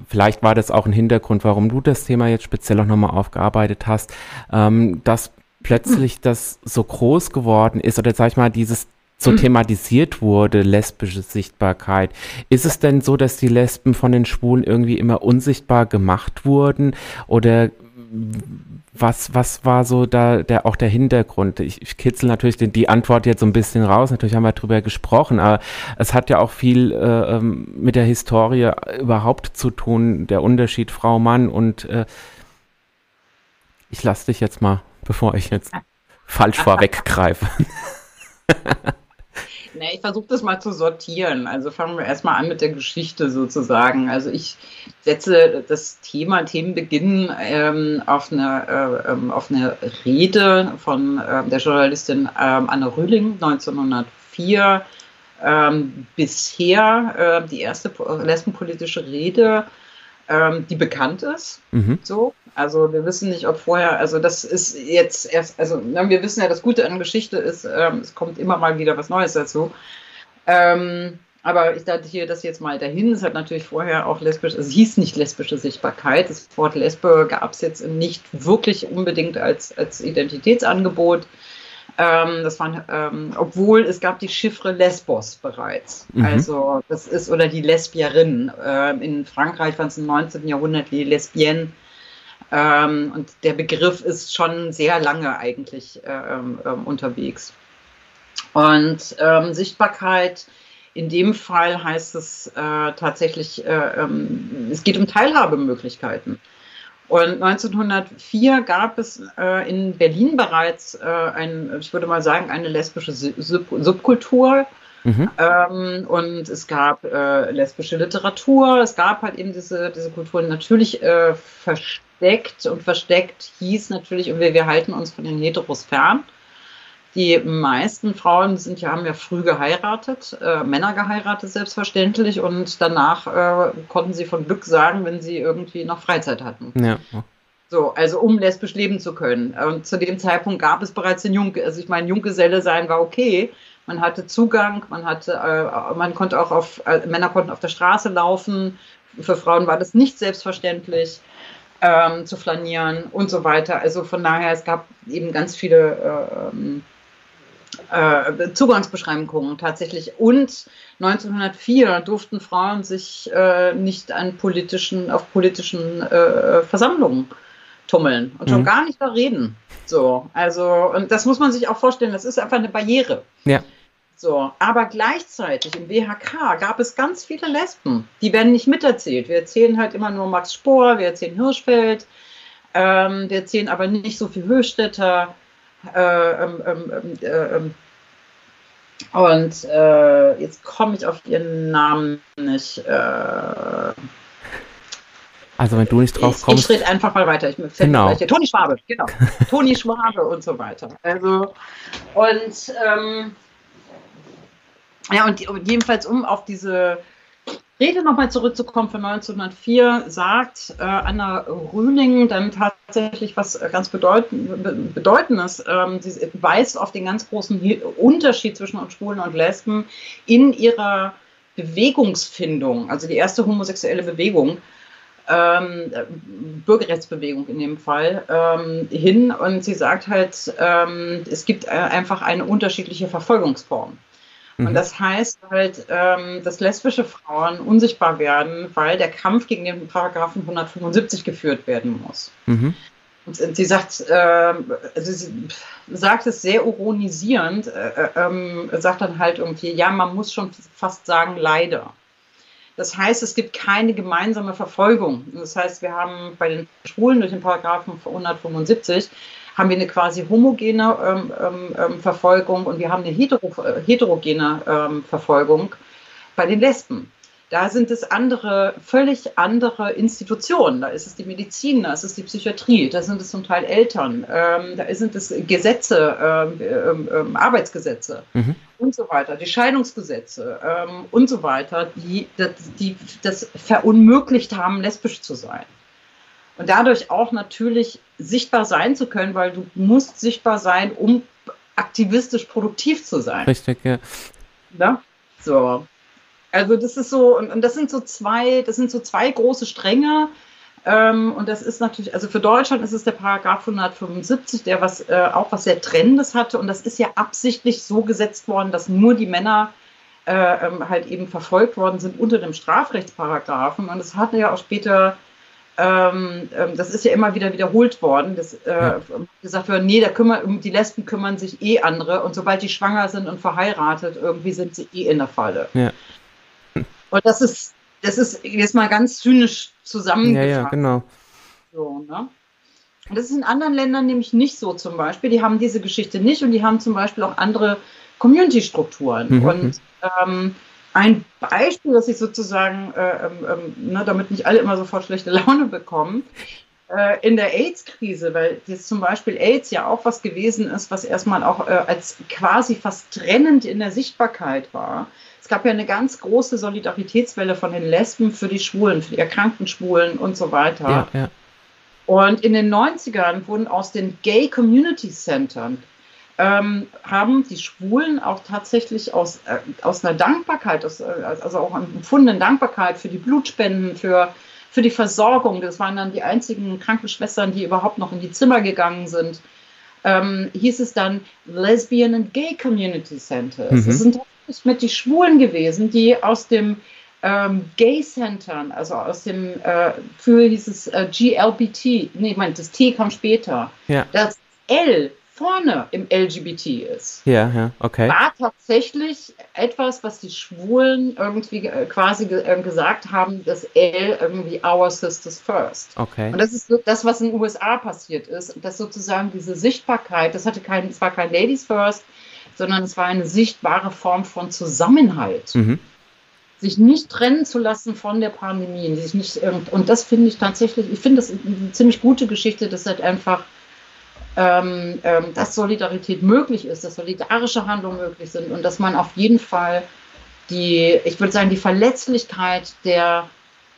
Speaker 1: vielleicht war das auch ein Hintergrund, warum du das Thema jetzt speziell auch nochmal aufgearbeitet hast, ähm, dass plötzlich das so groß geworden ist oder sag ich mal, dieses so thematisiert wurde, lesbische Sichtbarkeit. Ist es denn so, dass die Lesben von den Schwulen irgendwie immer unsichtbar gemacht wurden oder was, was war so da der, auch der Hintergrund? Ich, ich kitzel natürlich die, die, Antwort jetzt so ein bisschen raus. Natürlich haben wir drüber gesprochen, aber es hat ja auch viel äh, ähm, mit der Historie überhaupt zu tun, der Unterschied Frau-Mann und äh, ich lasse dich jetzt mal, bevor ich jetzt falsch vorweggreife. [laughs]
Speaker 2: Nee, ich versuche das mal zu sortieren. Also fangen wir erstmal an mit der Geschichte sozusagen. Also ich setze das Thema Themenbeginn ähm, auf, eine, äh, ähm, auf eine Rede von äh, der Journalistin ähm, Anne Rühling 1904. Ähm, bisher äh, die erste lesbenpolitische Rede ähm, die bekannt ist. Mhm. So. Also wir wissen nicht, ob vorher, also das ist jetzt erst, also wir wissen ja, das Gute an Geschichte ist, ähm, es kommt immer mal wieder was Neues dazu. Ähm, aber ich dachte hier das jetzt mal dahin. Es hat natürlich vorher auch lesbisch, es hieß nicht lesbische Sichtbarkeit. Das Wort Lesbe gab es jetzt nicht wirklich unbedingt als, als Identitätsangebot. Ähm, das waren, ähm, obwohl es gab die Chiffre Lesbos bereits. Mhm. Also das ist, oder die Lesbierin. Ähm, in Frankreich waren es im 19. Jahrhundert die Lesbienne. Ähm, und der Begriff ist schon sehr lange eigentlich ähm, ähm, unterwegs. Und ähm, Sichtbarkeit, in dem Fall heißt es äh, tatsächlich, äh, ähm, es geht um Teilhabemöglichkeiten. Und 1904 gab es äh, in Berlin bereits äh, ein, ich würde mal sagen, eine lesbische Sub Subkultur. Mhm. Ähm, und es gab äh, lesbische Literatur, es gab halt eben diese, diese Kulturen natürlich äh, versteckt und versteckt hieß natürlich, und wir, wir halten uns von den Heteros fern. Die meisten Frauen sind ja, haben ja früh geheiratet, äh, Männer geheiratet selbstverständlich und danach äh, konnten sie von Glück sagen, wenn sie irgendwie noch Freizeit hatten. Ja. So, also um lesbisch leben zu können. Und zu dem Zeitpunkt gab es bereits den Jung, also ich meine, Junggeselle sein war okay. Man hatte Zugang, man hatte, äh, man konnte auch auf, äh, Männer konnten auf der Straße laufen. Für Frauen war das nicht selbstverständlich. Ähm, zu flanieren und so weiter. Also von daher, es gab eben ganz viele äh, ähm, äh, Zugangsbeschränkungen tatsächlich. Und 1904 durften Frauen sich äh, nicht an politischen, auf politischen äh, Versammlungen tummeln und schon mhm. gar nicht da reden. So, also, und das muss man sich auch vorstellen, das ist einfach eine Barriere. Ja. So, aber gleichzeitig im WHK gab es ganz viele Lesben, die werden nicht miterzählt. Wir erzählen halt immer nur Max Spohr, wir erzählen Hirschfeld, ähm, wir erzählen aber nicht so viel Höchstädter, äh, ähm, ähm, ähm, äh, ähm, und äh, jetzt komme ich auf ihren Namen nicht. Äh,
Speaker 1: also wenn du nicht drauf kommst.
Speaker 2: Ich, rede einfach mal weiter. Ich genau. Toni Schwabe, genau. [laughs] Toni Schwabe und so weiter. Also und ähm, ja und, jedenfalls um auf diese Rede nochmal zurückzukommen von 1904, sagt äh, Anna Rühling dann tatsächlich was ganz bedeutend, Bedeutendes. Ähm, sie weist auf den ganz großen Unterschied zwischen Schwulen und Lesben in ihrer Bewegungsfindung, also die erste homosexuelle Bewegung, ähm, Bürgerrechtsbewegung in dem Fall, ähm, hin. Und sie sagt halt, ähm, es gibt äh, einfach eine unterschiedliche Verfolgungsform. Und mhm. das heißt halt, ähm, dass lesbische Frauen unsichtbar werden, weil der Kampf gegen den Paragraphen 175 geführt werden muss. Mhm. Und sie sagt, äh, sie sagt es sehr ironisierend, äh, äh, ähm, sagt dann halt irgendwie, ja, man muss schon fast sagen, leider. Das heißt, es gibt keine gemeinsame Verfolgung. Das heißt, wir haben bei den Schwulen durch den Paragraphen 175 haben wir eine quasi homogene ähm, ähm, ähm, Verfolgung und wir haben eine hetero, äh, heterogene ähm, Verfolgung bei den Lesben. Da sind es andere, völlig andere Institutionen. Da ist es die Medizin, da ist es die Psychiatrie, da sind es zum Teil Eltern, ähm, da sind es Gesetze, ähm, ähm, Arbeitsgesetze mhm. und so weiter, die Scheidungsgesetze und so weiter, die, die das verunmöglicht haben, lesbisch zu sein und dadurch auch natürlich sichtbar sein zu können, weil du musst sichtbar sein, um aktivistisch produktiv zu sein.
Speaker 1: Richtig, ja.
Speaker 2: ja? So. Also das ist so, und, und, das sind so zwei, das sind so zwei große Stränge. Ähm, und das ist natürlich, also für Deutschland ist es der Paragraph 175, der was äh, auch was sehr Trennendes hatte. Und das ist ja absichtlich so gesetzt worden, dass nur die Männer äh, ähm, halt eben verfolgt worden sind unter dem Strafrechtsparagraphen. Und es hatte ja auch später ähm, ähm, das ist ja immer wieder wiederholt worden, dass äh, ja. gesagt wird, nee, da kümmern, die Lesben kümmern sich eh andere und sobald die schwanger sind und verheiratet, irgendwie sind sie eh in der Falle. Ja. Und das ist, das ist jetzt mal ganz zynisch zusammengefasst. Ja, ja,
Speaker 1: genau.
Speaker 2: So, ne? Und das ist in anderen Ländern nämlich nicht so zum Beispiel. Die haben diese Geschichte nicht und die haben zum Beispiel auch andere Community-Strukturen. Mhm. Und ähm, ein Beispiel, das ich sozusagen, äh, ähm, ähm, ne, damit nicht alle immer sofort schlechte Laune bekommen, äh, in der AIDS-Krise, weil jetzt zum Beispiel AIDS ja auch was gewesen ist, was erstmal auch äh, als quasi fast trennend in der Sichtbarkeit war. Es gab ja eine ganz große Solidaritätswelle von den Lesben für die Schwulen, für die erkrankten Schwulen und so weiter. Ja, ja. Und in den 90ern wurden aus den Gay Community Centern ähm, haben die Schwulen auch tatsächlich aus, äh, aus einer Dankbarkeit, aus, äh, also auch empfundenen Dankbarkeit für die Blutspenden, für, für die Versorgung, das waren dann die einzigen Krankenschwestern, die überhaupt noch in die Zimmer gegangen sind, ähm, hieß es dann Lesbian and Gay Community Centers. Mhm. Das sind tatsächlich mit die Schwulen gewesen, die aus dem ähm, Gay Centern, also aus dem, äh, früher hieß es äh, GLBT, nee, ich meine, das T kam später. Ja. Das L vorne im LGBT ist,
Speaker 1: Ja, ja, okay.
Speaker 2: war tatsächlich etwas, was die Schwulen irgendwie äh, quasi ge äh, gesagt haben, das L irgendwie Our Sisters First.
Speaker 1: Okay.
Speaker 2: Und das ist das, was in den USA passiert ist, dass sozusagen diese Sichtbarkeit, das hatte kein, es war kein Ladies First, sondern es war eine sichtbare Form von Zusammenhalt.
Speaker 1: Mhm.
Speaker 2: Sich nicht trennen zu lassen von der Pandemie. Sich nicht, irgend- und das finde ich tatsächlich, ich finde das eine ziemlich gute Geschichte, dass halt einfach, ähm, ähm, dass Solidarität möglich ist, dass solidarische Handlungen möglich sind und dass man auf jeden Fall die, ich würde sagen, die Verletzlichkeit der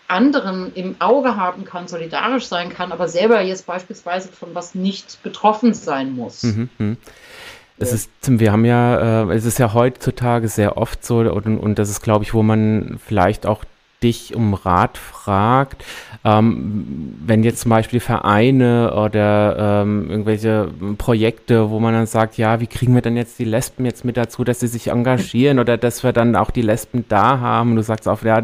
Speaker 2: anderen im Auge haben kann, solidarisch sein kann, aber selber jetzt beispielsweise von was nicht betroffen sein muss.
Speaker 1: Mhm, mhm. Es ist, wir haben ja, äh, es ist ja heutzutage sehr oft so, und, und das ist, glaube ich, wo man vielleicht auch dich um Rat fragt, ähm, wenn jetzt zum Beispiel Vereine oder ähm, irgendwelche Projekte, wo man dann sagt, ja, wie kriegen wir denn jetzt die Lesben jetzt mit dazu, dass sie sich engagieren oder dass wir dann auch die Lesben da haben. Und du sagst auch, ja,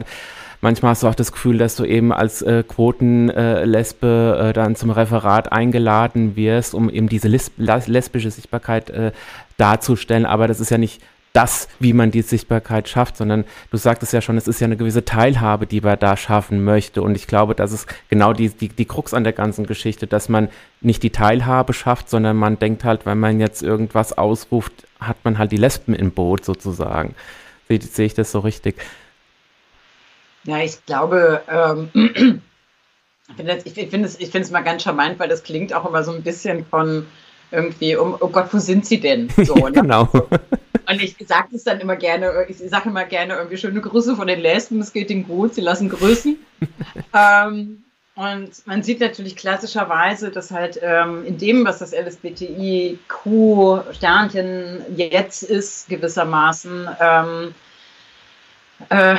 Speaker 1: manchmal hast du auch das Gefühl, dass du eben als äh, Quotenlesbe äh, äh, dann zum Referat eingeladen wirst, um eben diese lesbische Sichtbarkeit äh, darzustellen. Aber das ist ja nicht das, wie man die Sichtbarkeit schafft, sondern du sagtest ja schon, es ist ja eine gewisse Teilhabe, die man da schaffen möchte. Und ich glaube, das ist genau die, die, die Krux an der ganzen Geschichte, dass man nicht die Teilhabe schafft, sondern man denkt halt, wenn man jetzt irgendwas ausruft, hat man halt die Lesben im Boot sozusagen. Sehe seh ich das so richtig?
Speaker 2: Ja, ich glaube, ähm, [clears throat] ich finde es ich find es- ich find's mal ganz charmant, weil das klingt auch immer so ein bisschen von irgendwie, um, oh Gott, wo sind sie denn? [laughs] So, ne?
Speaker 1: genau.
Speaker 2: Und ich sage es dann immer gerne, ich sage immer gerne irgendwie schöne Grüße von den Lesben, es geht ihnen gut, sie lassen grüßen. [laughs] ähm, und man sieht natürlich klassischerweise, dass halt ähm, in dem, was das LSBTIQ-Sternchen jetzt ist, gewissermaßen, ähm, äh,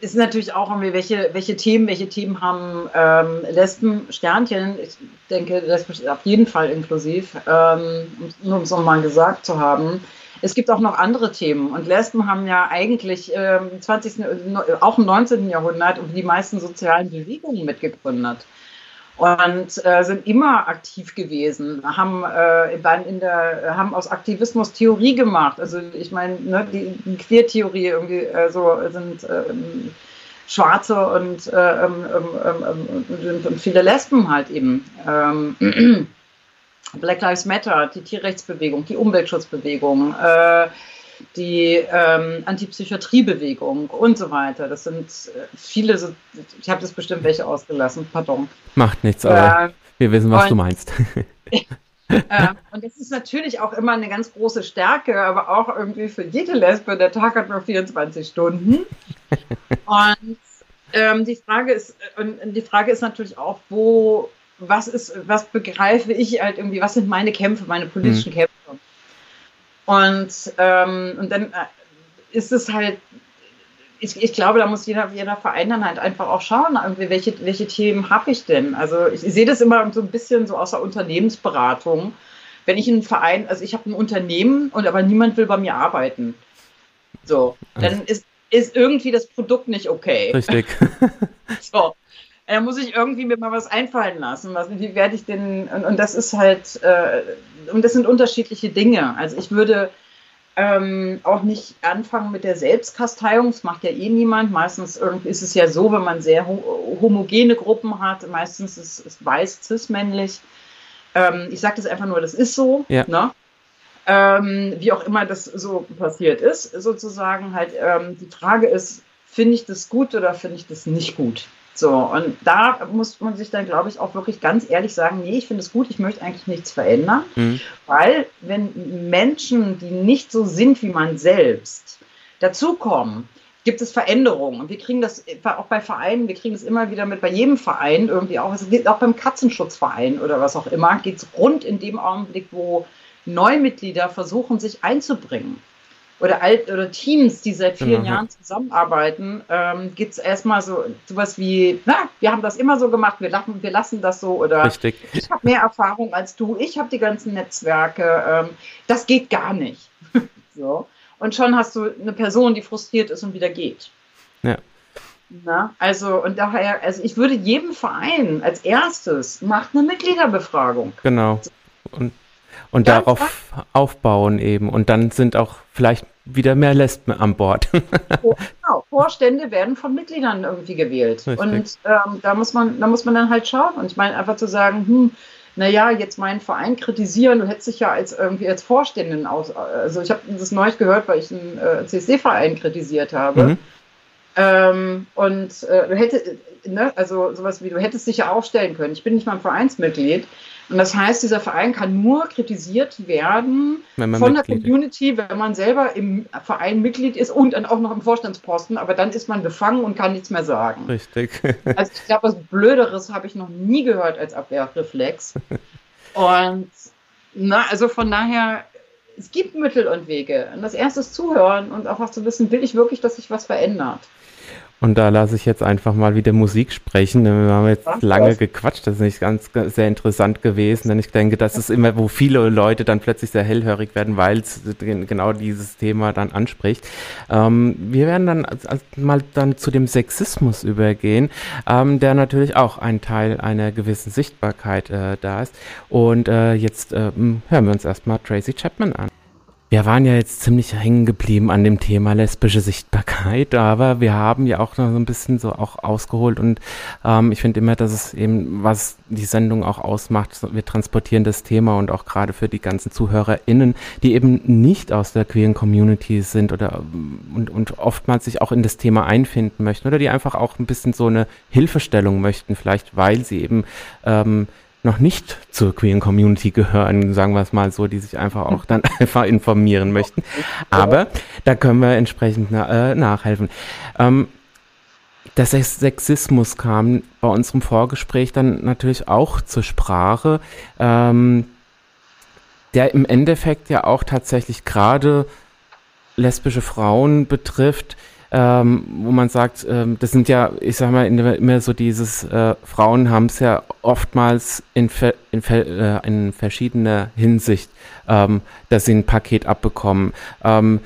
Speaker 2: ist natürlich auch irgendwie, welche, welche Themen, welche Themen haben ähm, Lesben, Sternchen. Ich denke, Lesben ist auf jeden Fall inklusiv, ähm, nur um es nochmal gesagt zu haben. Es gibt auch noch andere Themen und Lesben haben ja eigentlich ähm, im 20., äh, auch im 19. Jahrhundert die meisten sozialen Bewegungen mitgegründet und äh, sind immer aktiv gewesen, haben, äh, in der, haben aus Aktivismus Theorie gemacht. Also ich meine, ne, die, Queertheorie irgendwie äh, so sind ähm, Schwarze und, äh, ähm, ähm, ähm, und, und viele Lesben halt eben. Black Lives Matter, die Tierrechtsbewegung, die Umweltschutzbewegung, äh, die ähm, Antipsychiatriebewegung und so weiter. Das sind äh, viele, so, ich habe das bestimmt welche ausgelassen, pardon.
Speaker 1: Macht nichts, aber
Speaker 2: Äh,
Speaker 1: wir wissen, was
Speaker 2: und-
Speaker 1: du meinst. [laughs]
Speaker 2: äh, und das ist natürlich auch immer eine ganz große Stärke, aber auch irgendwie für jede Lesbe, der Tag hat nur 24 Stunden. [laughs] Und ähm, die Frage ist, und die Frage ist natürlich auch, wo, was ist, was begreife ich halt irgendwie, was sind meine Kämpfe, meine politischen Kämpfe? Und, ähm, und dann äh, ist es halt, ich, ich glaube, da muss jeder, jeder Verein dann halt einfach auch schauen, irgendwie, welche, welche Themen habe ich denn? Also ich, sehe das immer so ein bisschen so aus der Unternehmensberatung. Wenn ich einen Verein, also ich habe ein Unternehmen und aber niemand will bei mir arbeiten. So, dann ist, ist irgendwie das Produkt nicht okay.
Speaker 1: Richtig. [laughs]
Speaker 2: So. Da muss ich irgendwie mir mal was einfallen lassen. Was, wie werde ich denn, und, und das ist halt, äh, und das sind unterschiedliche Dinge. Also ich würde ähm, auch nicht anfangen mit der Selbstkasteiung, das macht ja eh niemand. Meistens irgendwie ist es ja so, wenn man sehr ho homogene Gruppen hat, meistens ist es weiß, cis-männlich. Ähm, ich sage das einfach nur, das ist so.
Speaker 1: Ja.
Speaker 2: Ne? Ähm, wie auch immer das so passiert ist, sozusagen halt. Ähm, die Frage ist, finde ich das gut oder finde ich das nicht gut? So, und da muss man sich dann, glaube ich, auch wirklich ganz ehrlich sagen, nee, ich finde es gut, ich möchte eigentlich nichts verändern,
Speaker 1: Mhm.
Speaker 2: weil wenn Menschen, die nicht so sind wie man selbst, dazukommen, gibt es Veränderungen. Und wir kriegen das auch bei Vereinen, wir kriegen es immer wieder mit, bei jedem Verein irgendwie auch, es geht auch beim Katzenschutzverein oder was auch immer, geht es rund in dem Augenblick, wo Neumitglieder versuchen, sich einzubringen. Oder, alt, oder Teams, die seit vielen
Speaker 1: Genau, ja.
Speaker 2: Jahren zusammenarbeiten, ähm, gibt es erstmal so sowas wie, na, wir haben das immer so gemacht, wir lassen, wir lassen das so oder
Speaker 1: Richtig.
Speaker 2: ich habe mehr Erfahrung als du, ich habe die ganzen Netzwerke, ähm, das geht gar nicht. [laughs] so. Und schon hast du eine Person, die frustriert ist und wieder geht.
Speaker 1: Ja.
Speaker 2: Na, also, und daher, also ich würde jedem Verein als erstes macht eine Mitgliederbefragung.
Speaker 1: Genau. Und und ja, darauf aufbauen eben. Und dann sind auch vielleicht wieder mehr Lesben an Bord. [laughs]
Speaker 2: genau, Vorstände werden von Mitgliedern irgendwie gewählt. Richtig. Und ähm, da muss man, da muss man dann halt schauen. Und ich meine, einfach zu sagen, hm, naja, jetzt meinen Verein kritisieren, du hättest dich ja als irgendwie als Vorständin aus. Also ich habe das neulich gehört, weil ich einen äh, CSD-Verein kritisiert habe. Mhm. Ähm, und äh, du hättest, ne, also sowas wie, du hättest dich ja aufstellen können. Ich bin nicht mal ein Vereinsmitglied. Und das heißt, dieser Verein kann nur kritisiert werden von Mitglied der Community, wenn man selber im Verein Mitglied ist und dann auch noch im Vorstandsposten, aber dann ist man befangen und kann nichts mehr sagen.
Speaker 1: Richtig. [laughs]
Speaker 2: also ich glaube, was Blöderes habe ich noch nie gehört als Abwehrreflex. [laughs] Und na, also von daher, es gibt Mittel und Wege. Und das erste ist zuhören und auch was zu wissen, will ich wirklich, dass sich was verändert.
Speaker 1: Und da lasse ich jetzt einfach mal wieder Musik sprechen. Wir haben jetzt Ach, lange was? gequatscht, das ist nicht ganz sehr interessant gewesen, denn ich denke, das ist immer, wo viele Leute dann plötzlich sehr hellhörig werden, weil es genau dieses Thema dann anspricht. Ähm, wir werden dann mal dann zu dem Sexismus übergehen, ähm, der natürlich auch ein Teil einer gewissen Sichtbarkeit äh, da ist. Und äh, jetzt äh, hören wir uns erstmal Tracy Chapman an. Wir waren ja jetzt ziemlich hängen geblieben an dem Thema lesbische Sichtbarkeit, aber wir haben ja auch noch so ein bisschen so auch ausgeholt und ähm, ich finde immer, dass es eben, was die Sendung auch ausmacht, wir transportieren das Thema und auch gerade für die ganzen ZuhörerInnen, die eben nicht aus der queeren Community sind oder und, und oftmals sich auch in das Thema einfinden möchten oder die einfach auch ein bisschen so eine Hilfestellung möchten, vielleicht weil sie eben ähm, noch nicht zur queeren Community gehören, sagen wir es mal so, die sich einfach auch dann [laughs] einfach informieren möchten. Aber da können wir entsprechend na, äh, nachhelfen. Ähm, der Sexismus kam bei unserem Vorgespräch dann natürlich auch zur Sprache, ähm, der im Endeffekt ja auch tatsächlich gerade lesbische Frauen betrifft, ähm, wo man sagt, ähm, das sind ja, ich sag mal, immer so dieses, äh, Frauen haben es ja oftmals in, in, äh, in verschiedener Hinsicht, ähm, dass sie ein Paket abbekommen. Ähm,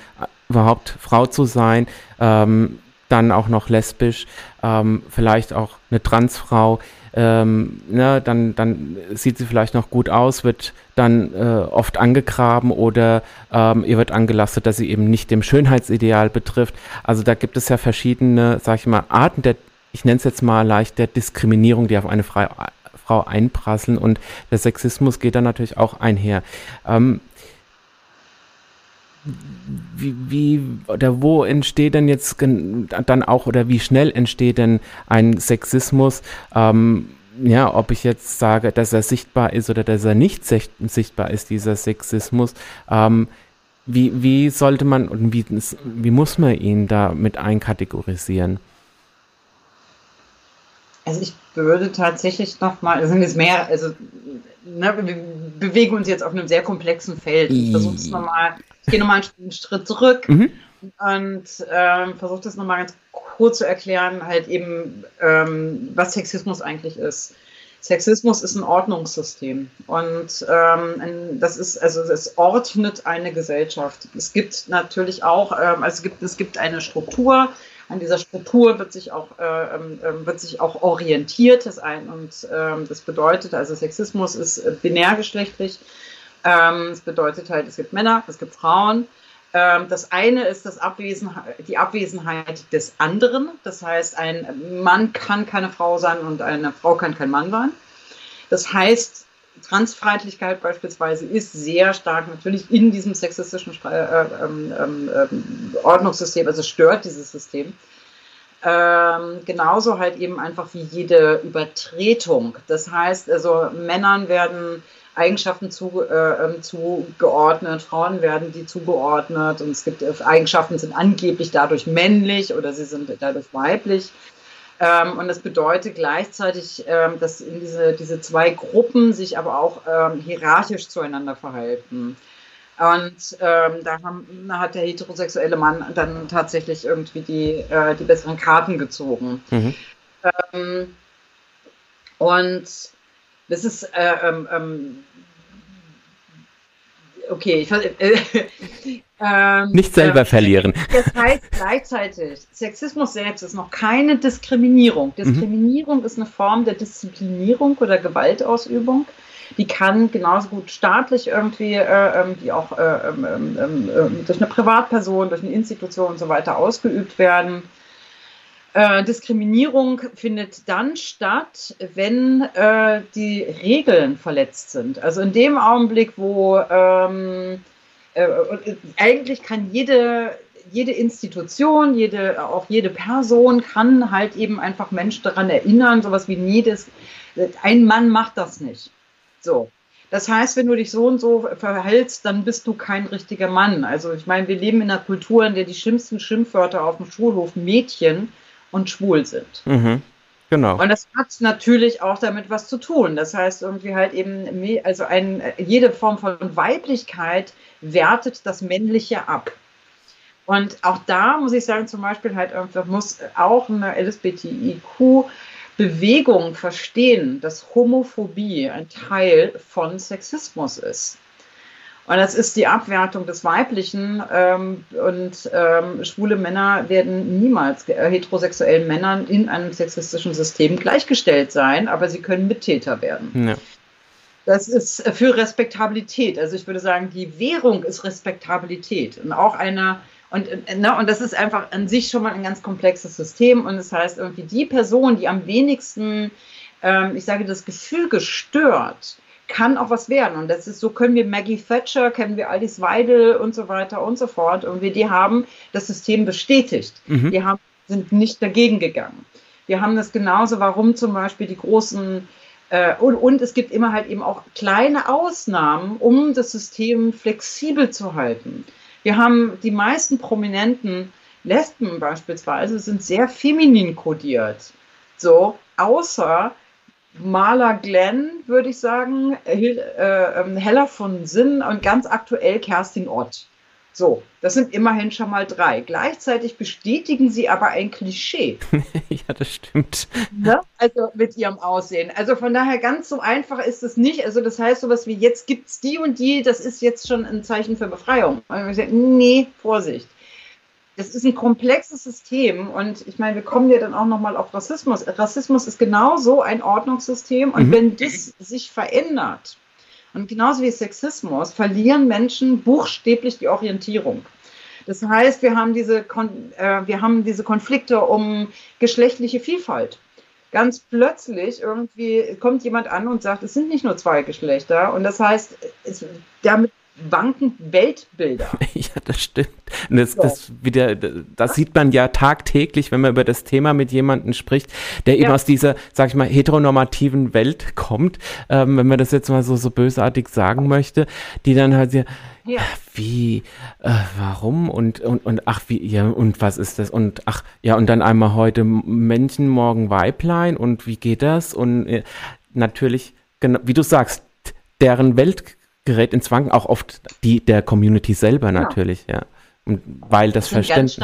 Speaker 1: überhaupt Frau zu sein, ähm, dann auch noch lesbisch, ähm, vielleicht auch eine Transfrau, ähm, ne, dann, dann sieht sie vielleicht noch gut aus, wird dann äh, oft angegraben oder ähm, ihr wird angelastet, dass sie eben nicht dem Schönheitsideal betrifft. Also da gibt es ja verschiedene, sag ich mal, Arten der, ich nenne es jetzt mal leicht, der Diskriminierung, die auf eine Frau, Frau einprasseln und der Sexismus geht dann natürlich auch einher. Ähm, wie, wie oder wo entsteht denn jetzt dann auch oder wie schnell entsteht denn ein Sexismus? Ähm, ja, ob ich jetzt sage, dass er sichtbar ist oder dass er nicht sichtbar ist, dieser Sexismus. Ähm, wie, wie sollte man und wie, wie muss man ihn da mit einkategorisieren?
Speaker 2: Also ich würde tatsächlich nochmal, es sind jetzt mehr, also ne, wir bewegen uns jetzt auf einem sehr komplexen Feld. Ich versuche es nochmal ich gehe nochmal einen Schritt zurück mhm. und ähm, versuche das nochmal ganz kurz zu erklären, halt eben, ähm, was Sexismus eigentlich ist. Sexismus ist ein Ordnungssystem und ähm, das ist also es ordnet eine Gesellschaft. Es gibt natürlich auch ähm, also es gibt es gibt eine Struktur. An dieser Struktur wird sich auch äh, ähm, ähm, wird sich auch orientiert. Das ein und ähm, das bedeutet also Sexismus ist äh, binärgeschlechtlich. Ähm, das bedeutet halt, es gibt Männer, es gibt Frauen. Ähm, das eine ist das Abwesenheit, die Abwesenheit des anderen. Das heißt, ein Mann kann keine Frau sein und eine Frau kann kein Mann sein. Das heißt, Transfeindlichkeit beispielsweise ist sehr stark natürlich in diesem sexistischen äh, ähm, ähm, ähm, Ordnungssystem, also stört dieses System. Ähm, genauso halt eben einfach wie jede Übertretung. Das heißt, also Männern werden Eigenschaften zu, äh, ähm, zugeordnet, Frauen werden die zugeordnet und es gibt Eigenschaften sind angeblich dadurch männlich oder sie sind dadurch weiblich. Ähm, und das bedeutet gleichzeitig, ähm, dass in diese, diese zwei Gruppen sich aber auch ähm, hierarchisch zueinander verhalten. Und ähm, da, haben, da, hat der heterosexuelle Mann dann tatsächlich irgendwie die, äh, die besseren Karten gezogen. Mhm. Ähm, und das ist, äh, ähm, okay, ich äh, [laughs]
Speaker 1: ähm, Nicht selber äh, verlieren. [laughs]
Speaker 2: Das heißt gleichzeitig, Sexismus selbst ist noch keine Diskriminierung. Mhm. Diskriminierung mhm. ist eine Form der Disziplinierung oder Gewaltausübung. Die kann genauso gut staatlich irgendwie, äh, wie auch äh, ähm, ähm, ähm, durch eine Privatperson, durch eine Institution und so weiter ausgeübt werden. Äh, Diskriminierung findet dann statt, wenn äh, die Regeln verletzt sind. Also in dem Augenblick, wo ähm, äh, eigentlich kann jede, jede Institution, jede, auch jede Person kann halt eben einfach Menschen daran erinnern, sowas wie nie das, ein Mann macht das nicht. So. Das heißt, wenn du dich so und so verhältst, dann bist du kein richtiger Mann. Also ich meine, wir leben in einer Kultur, in der die schlimmsten Schimpfwörter auf dem Schulhof Mädchen und schwul sind.
Speaker 1: Mhm. Genau.
Speaker 2: Und das hat natürlich auch damit was zu tun. Das heißt, irgendwie halt eben, also ein, jede Form von Weiblichkeit wertet das Männliche ab. Und auch da muss ich sagen, zum Beispiel halt einfach muss auch eine LSBTIQ-Bewegung verstehen, dass Homophobie ein Teil von Sexismus ist. Und das ist die Abwertung des Weiblichen. Ähm, und ähm, schwule Männer werden niemals äh, heterosexuellen Männern in einem sexistischen System gleichgestellt sein, aber sie können Mittäter werden. Ja. Das ist für Respektabilität. Also ich würde sagen, die Währung ist Respektabilität. Und auch eine, und, ne, und das ist einfach an sich schon mal ein ganz komplexes System. Und das heißt, irgendwie die Person, die am wenigsten, ähm, ich sage, das Gefüge stört, kann auch was werden. Und das ist so, können wir Maggie Thatcher, kennen wir Alice Weidel und so weiter und so fort. Und wir, die haben das System bestätigt. Mhm. Die haben, sind nicht dagegen gegangen. Wir haben das genauso, warum zum Beispiel die großen äh, und, und es gibt immer halt eben auch kleine Ausnahmen, um das System flexibel zu halten. Wir haben die meisten prominenten Lesben beispielsweise sind sehr feminin kodiert. So, außer Maler Glenn, würde ich sagen, äh, ähm, Heller von Sinn und ganz aktuell Kerstin Ott. So, das sind immerhin schon mal drei. Gleichzeitig bestätigen sie aber ein Klischee. [laughs]
Speaker 1: ja, das stimmt.
Speaker 2: Ne? Also mit ihrem Aussehen. Also von daher ganz so einfach ist es nicht. Also das heißt sowas wie jetzt gibt es die und die, das ist jetzt schon ein Zeichen für Befreiung. Also nee, Vorsicht das ist ein komplexes System und ich meine, wir kommen ja dann auch nochmal auf Rassismus. Rassismus ist genauso ein Ordnungssystem und mhm. wenn das sich verändert und genauso wie Sexismus, verlieren Menschen buchstäblich die Orientierung. Das heißt, wir haben diese, Kon äh, wir haben diese Konflikte um geschlechtliche Vielfalt. Ganz plötzlich irgendwie kommt jemand an und sagt, es sind nicht nur zwei Geschlechter. Und das heißt, es, damit wanken Weltbilder. [laughs]
Speaker 1: Ja, das stimmt. Das, das, wieder, das sieht man ja tagtäglich, wenn man über das Thema mit jemandem spricht, der eben ja. aus dieser, sag ich mal, heteronormativen Welt kommt, ähm, wenn man das jetzt mal so, so bösartig sagen möchte, die dann halt ja, ja. wie, äh, warum und, und, und ach, wie, ja, und was ist das? Und ach, ja, und dann einmal heute Männchen, morgen Weiblein und wie geht das? Und äh, natürlich, genau, wie du sagst, deren Welt gerät ins Wanken, auch oft die der Community selber genau. natürlich, ja. Und weil das, das Verständnis.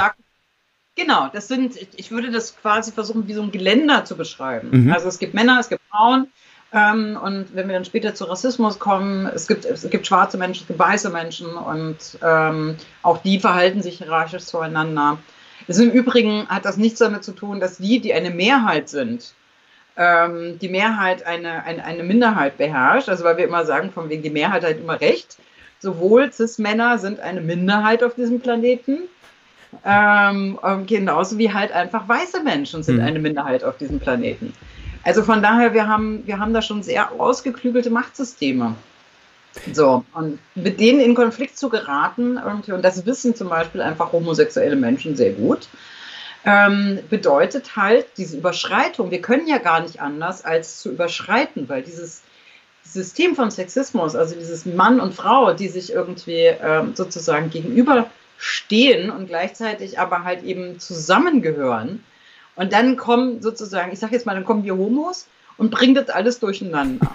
Speaker 2: Genau, das sind, ich würde das quasi versuchen, wie so ein Geländer zu beschreiben. Mhm. Also es gibt Männer, es gibt Frauen, ähm, und wenn wir dann später zu Rassismus kommen, es gibt, es gibt schwarze Menschen, es gibt weiße Menschen und ähm, auch die verhalten sich hierarchisch zueinander. Es Im Übrigen hat das nichts damit zu tun, dass die, die eine Mehrheit sind, ähm, die Mehrheit eine, eine, eine Minderheit beherrscht. Also weil wir immer sagen, von wegen die Mehrheit hat immer recht. Sowohl Cis-Männer sind eine Minderheit auf diesem Planeten, ähm, ähm, genauso wie halt einfach weiße Menschen sind mhm. eine Minderheit auf diesem Planeten. Also von daher, wir haben, wir haben da schon sehr ausgeklügelte Machtsysteme. So, und mit denen in Konflikt zu geraten, und das wissen zum Beispiel einfach homosexuelle Menschen sehr gut, ähm, bedeutet halt diese Überschreitung. Wir können ja gar nicht anders, als zu überschreiten, weil dieses System von Sexismus, also dieses Mann und Frau, die sich irgendwie ähm, sozusagen gegenüberstehen und gleichzeitig aber halt eben zusammengehören. Und dann kommen sozusagen, ich sage jetzt mal, dann kommen die Homos und bringen das alles durcheinander.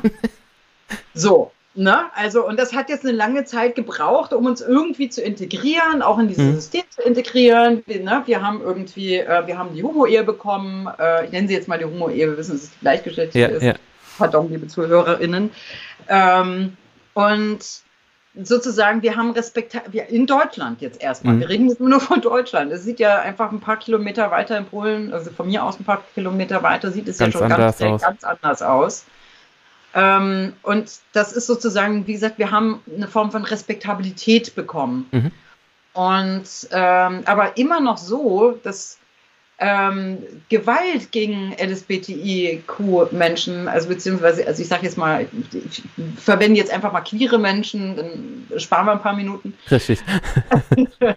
Speaker 2: [laughs] so, Ne? Also, und das hat jetzt eine lange Zeit gebraucht, um uns irgendwie zu integrieren, auch in dieses mhm. System zu integrieren. Wir, ne? wir haben irgendwie, äh, wir haben die Homo-Ehe bekommen. Äh, ich nenne sie jetzt mal die Homo-Ehe, wir wissen, dass es gleichgeschlechtlich ja, ist. Ja. Pardon, liebe ZuhörerInnen. Ähm, und sozusagen, wir haben Respekt, wir, in Deutschland jetzt erstmal, mhm. wir reden jetzt nur von Deutschland. Es sieht ja einfach ein paar Kilometer weiter in Polen, also von mir aus ein paar Kilometer weiter, sieht es ganz ja schon ganz, ganz anders aus. Ähm, und das ist sozusagen, wie gesagt, wir haben eine Form von Respektabilität bekommen. Mhm. Und ähm, aber immer noch so, dass ähm, Gewalt gegen LSBTIQ-Menschen, also beziehungsweise, also ich sage jetzt mal, ich verwende jetzt einfach mal queere Menschen, dann sparen wir ein paar Minuten. Richtig. [laughs] [laughs]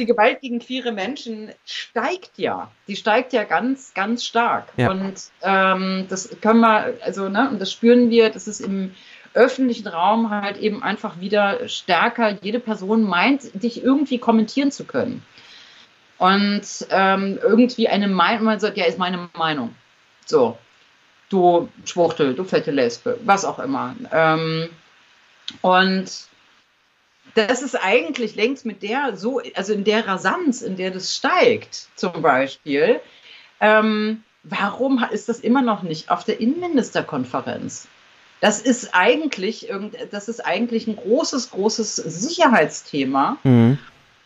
Speaker 2: die Gewalt gegen queere Menschen steigt ja. Die steigt ja ganz, ganz stark. Ja. Und ähm, das können wir, also, ne, und das spüren wir, das ist im öffentlichen Raum halt eben einfach wieder stärker. Jede Person meint, dich irgendwie kommentieren zu können. Und ähm, irgendwie eine Meinung, man sagt, ja, ist meine Meinung. So, du Schwuchtel, du fette Lesbe, was auch immer. Ähm, und das ist eigentlich längst mit der so, also in der Rasanz, in der das steigt, zum Beispiel. Ähm, warum ist das immer noch nicht auf der Innenministerkonferenz? Das ist eigentlich, das ist eigentlich ein großes, großes Sicherheitsthema. Mhm.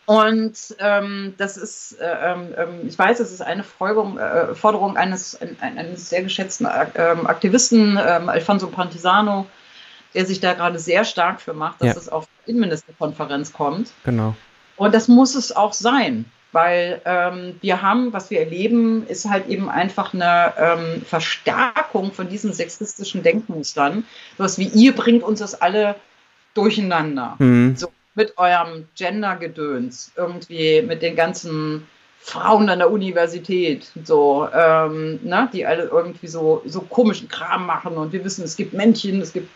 Speaker 2: Und ähm, das ist, äh, ähm, ähm ich weiß, es ist eine Forderung, äh, Forderung eines, eines sehr geschätzten äh, Aktivisten, ähm, Alfonso Pantisano, der sich da gerade sehr stark für macht, dass ja. es auf Innenministerkonferenz kommt.
Speaker 1: Genau.
Speaker 2: Und das muss es auch sein, weil ähm, wir haben, was wir erleben, ist halt eben einfach eine ähm, Verstärkung von diesen sexistischen Denkmustern. Was wie ihr bringt uns das alle durcheinander. Mhm. So mit eurem Gender-Gedöns, irgendwie mit den ganzen Frauen an der Universität, so, ähm, ne, die alle irgendwie so, so komischen Kram machen und wir wissen, es gibt Männchen, es gibt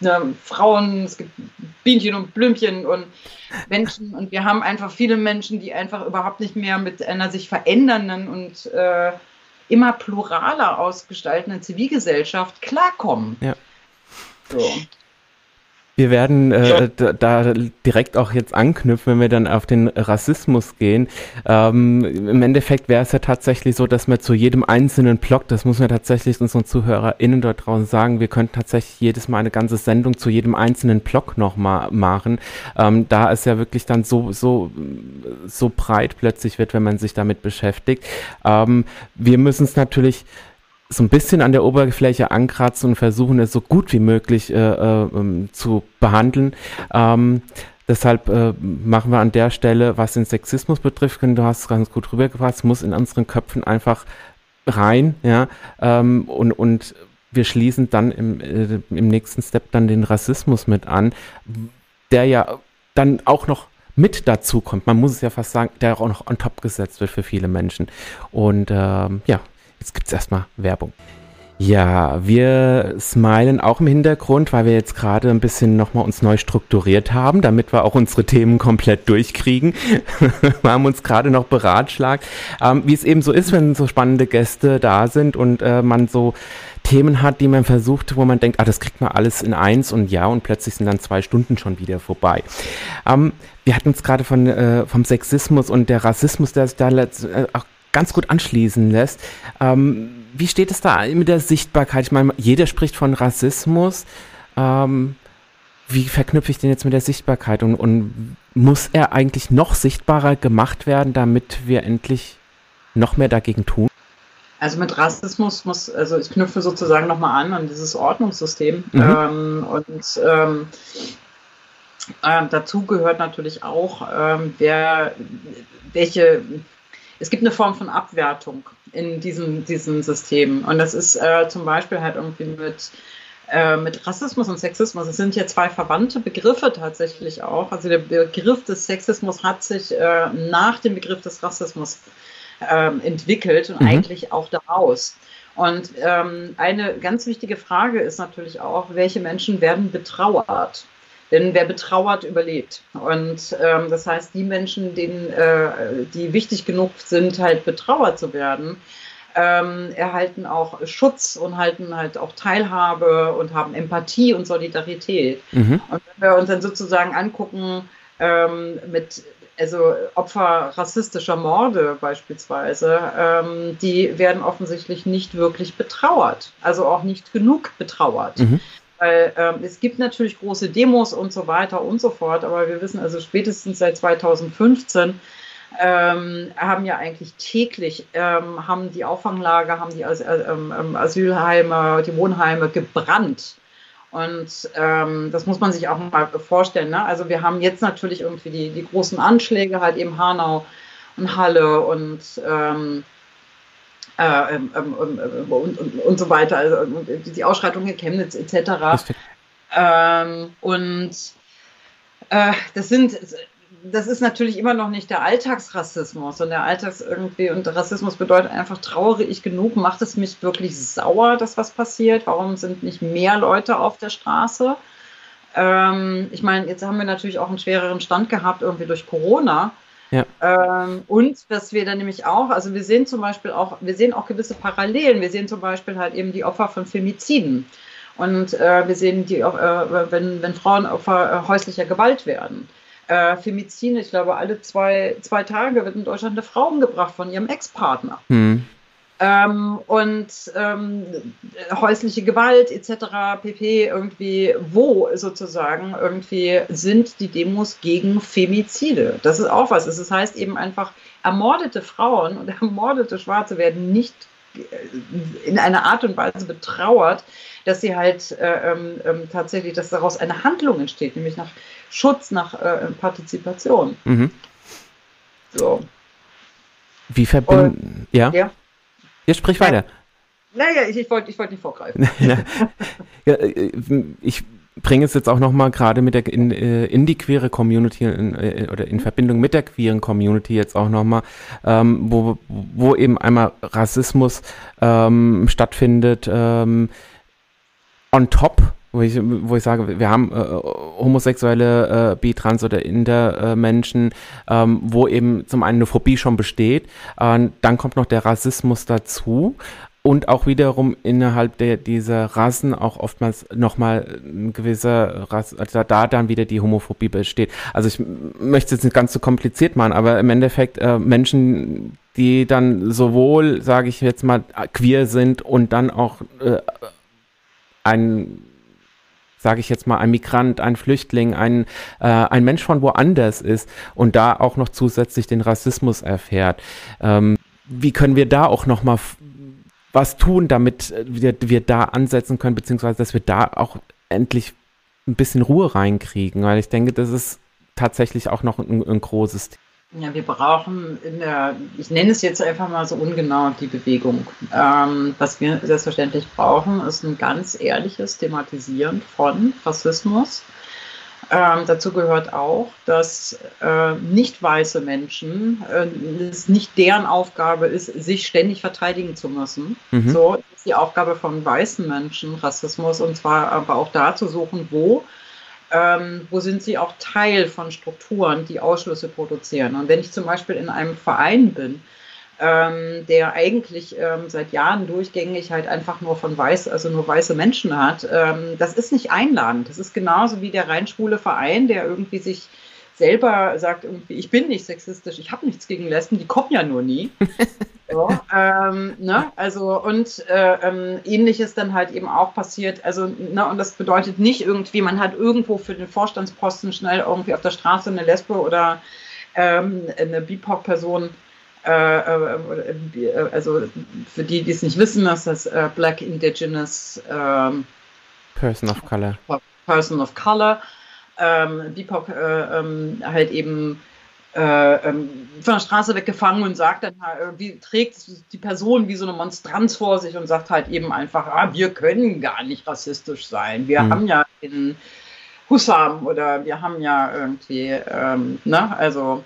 Speaker 2: ne, Frauen, es gibt Bienchen und Blümchen und Menschen und wir haben einfach viele Menschen, die einfach überhaupt nicht mehr mit einer sich verändernden und äh, immer pluraler ausgestaltenden Zivilgesellschaft klarkommen. Ja.
Speaker 1: So. Wir werden äh, da, da, direkt auch jetzt anknüpfen, wenn wir dann auf den Rassismus gehen. Ähm, Im Endeffekt wäre es ja tatsächlich so, dass wir zu jedem einzelnen Block, das muss man tatsächlich unseren ZuhörerInnen dort draußen sagen, wir könnten tatsächlich jedes Mal eine ganze Sendung zu jedem einzelnen Block nochmal machen, ähm, da es ja wirklich dann so, so, so breit plötzlich wird, wenn man sich damit beschäftigt. Ähm, wir müssen es natürlich so ein bisschen an der Oberfläche ankratzen und versuchen es so gut wie möglich äh, äh, ähm, zu behandeln. Ähm, deshalb äh, machen wir an der Stelle, was den Sexismus betrifft, du hast es ganz gut rübergebracht, muss in unseren Köpfen einfach rein, ja, ähm, und, und wir schließen dann im, äh, im nächsten Step dann den Rassismus mit an, der ja dann auch noch mit dazu kommt. Man muss es ja fast sagen, der auch noch on top gesetzt wird für viele Menschen. Und ähm, ja, Jetzt gibt es erstmal Werbung. Ja, wir smilen auch im Hintergrund, weil wir jetzt gerade ein bisschen nochmal uns neu strukturiert haben, damit wir auch unsere Themen komplett durchkriegen. [laughs] wir haben uns gerade noch beratschlagt, ähm, wie es eben so ist, wenn so spannende Gäste da sind und äh, man so Themen hat, die man versucht, wo man denkt, ah, das kriegt man alles in eins und ja, und plötzlich sind dann zwei Stunden schon wieder vorbei. Ähm, wir hatten uns gerade von äh, vom Sexismus und der Rassismus, der sich da letzt, äh, auch ganz gut anschließen lässt. Ähm, wie steht es da mit der Sichtbarkeit? Ich meine, jeder spricht von Rassismus. Ähm, wie verknüpfe ich den jetzt mit der Sichtbarkeit? Und, und, muss er eigentlich noch sichtbarer gemacht werden, damit wir endlich noch mehr dagegen tun?
Speaker 2: Also mit Rassismus muss, also ich knüpfe sozusagen nochmal an an dieses Ordnungssystem. Mhm. Ähm, und ähm, äh, dazu gehört natürlich auch, ähm, wer, welche es gibt eine Form von Abwertung in diesem, diesem System. Und das ist äh, zum Beispiel halt irgendwie mit, äh, mit Rassismus und Sexismus. Es sind ja zwei verwandte Begriffe tatsächlich auch. Also der Begriff des Sexismus hat sich äh, nach dem Begriff des Rassismus ähm, entwickelt und mhm. eigentlich auch daraus. Und ähm, eine ganz wichtige Frage ist natürlich auch, welche Menschen werden betrauert? Denn wer betrauert, überlebt. Und ähm, das heißt, die Menschen, denen, äh, die wichtig genug sind, halt betrauert zu werden, ähm, erhalten auch Schutz und halten halt auch Teilhabe und haben Empathie und Solidarität. Mhm. Und wenn wir uns dann sozusagen angucken, ähm, mit also Opfer rassistischer Morde beispielsweise, ähm, die werden offensichtlich nicht wirklich betrauert, also auch nicht genug betrauert. Mhm. Weil ähm, es gibt natürlich große Demos und so weiter und so fort, aber wir wissen also spätestens seit 2015 ähm, haben ja eigentlich täglich, ähm, haben die Auffanglager, haben die As äh, ähm, Asylheime, die Wohnheime gebrannt. Und ähm, das muss man sich auch mal vorstellen. Ne? Also wir haben jetzt natürlich irgendwie die, die großen Anschläge, halt eben Hanau und Halle und, ähm, äh, ähm, ähm, ähm und, und, und, so weiter, also die Ausschreitung in Chemnitz etc. und äh, das sind das ist natürlich immer noch nicht der Alltagsrassismus und der Alltags irgendwie und Rassismus bedeutet einfach trauere ich genug, macht es mich wirklich sauer, dass was passiert? Warum sind nicht mehr Leute auf der Straße? Ähm, ich meine, jetzt haben wir natürlich auch einen schwereren Stand gehabt irgendwie durch Corona. Ja. Ähm, und was wir dann nämlich auch, also wir sehen zum Beispiel auch, wir sehen auch gewisse Parallelen. Wir sehen zum Beispiel halt eben die Opfer von Femiziden. Und äh, wir sehen die, äh, wenn, wenn Frauen Opfer äh, häuslicher Gewalt werden äh, Femizide, ich glaube, alle zwei, zwei Tage wird in Deutschland eine Frau umgebracht von ihrem Ex-Partner. Hm. Ähm, und ähm, häusliche Gewalt etc. pp. irgendwie, wo sozusagen irgendwie sind die Demos gegen Femizide. Das ist auch was. Das heißt eben einfach, ermordete Frauen und [laughs] ermordete Schwarze werden nicht äh, in einer Art und Weise betrauert, dass sie halt äh, ähm, ähm, tatsächlich, dass daraus eine Handlung entsteht, nämlich nach Schutz, nach äh, Partizipation. Mhm.
Speaker 1: So. Wie verbinden. Ja? ja? Ja, sprich weiter.
Speaker 2: Naja, ich, ich wollte ich wollt nicht vorgreifen. [laughs]
Speaker 1: ja, äh, ich bringe es jetzt auch nochmal gerade mit der in, äh, in, die queere Community in, äh, oder in Verbindung mit der queeren Community jetzt auch nochmal, ähm, wo, wo eben einmal Rassismus ähm, stattfindet, ähm, on top wo ich, wo ich sage, wir haben äh, homosexuelle, äh, bi-trans oder inter-Menschen, äh, ähm, wo eben zum einen eine Phobie schon besteht, äh, dann kommt noch der Rassismus dazu und auch wiederum innerhalb der, dieser Rassen auch oftmals nochmal ein gewisser Rass, also da dann wieder die Homophobie besteht. Also ich möchte es jetzt nicht ganz so kompliziert machen, aber im Endeffekt äh, Menschen, die dann sowohl, sage ich jetzt mal, queer sind und dann auch äh, ein sage ich jetzt mal, ein Migrant, ein Flüchtling, ein, äh, ein Mensch von woanders ist und da auch noch zusätzlich den Rassismus erfährt. Ähm, wie können wir da auch noch mal was tun, damit wir, wir da ansetzen können, beziehungsweise dass wir da auch endlich ein bisschen Ruhe reinkriegen, weil ich denke, das ist tatsächlich auch noch ein, ein großes Thema.
Speaker 2: Ja, wir brauchen in der, ich nenne es jetzt einfach mal so ungenau die Bewegung. Ähm, was wir selbstverständlich brauchen, ist ein ganz ehrliches Thematisieren von Rassismus. Ähm, dazu gehört auch, dass äh, nicht weiße Menschen, äh, es nicht deren Aufgabe ist, sich ständig verteidigen zu müssen. Mhm. So ist die Aufgabe von weißen Menschen, Rassismus, und zwar aber auch da zu suchen, wo ähm, wo sind sie auch Teil von Strukturen, die Ausschlüsse produzieren. Und wenn ich zum Beispiel in einem Verein bin, ähm, der eigentlich ähm, seit Jahren durchgängig halt einfach nur von weiß, also nur weiße Menschen hat, ähm, das ist nicht einladend. Das ist genauso wie der rein schwule Verein, der irgendwie sich selber sagt irgendwie, ich bin nicht sexistisch, ich habe nichts gegen Lesben, die kommen ja nur nie. [laughs] so, ähm, ne? Also und äh, ähm, ähnliches dann halt eben auch passiert. Also, ne, und das bedeutet nicht irgendwie, man hat irgendwo für den Vorstandsposten schnell irgendwie auf der Straße eine Lesbe oder ähm, eine BIPOC-Person äh, äh, äh, also für die, die es nicht wissen, das ist das äh, Black Indigenous ähm,
Speaker 1: Person of Color.
Speaker 2: Person of Color ähm, BIPOC äh, ähm, halt eben von der Straße weggefangen und sagt dann, äh, wie trägt die Person wie so eine Monstranz vor sich und sagt halt eben einfach, ah, wir können gar nicht rassistisch sein. Wir mhm. haben ja in Hussam oder wir haben ja irgendwie, ähm, ne, also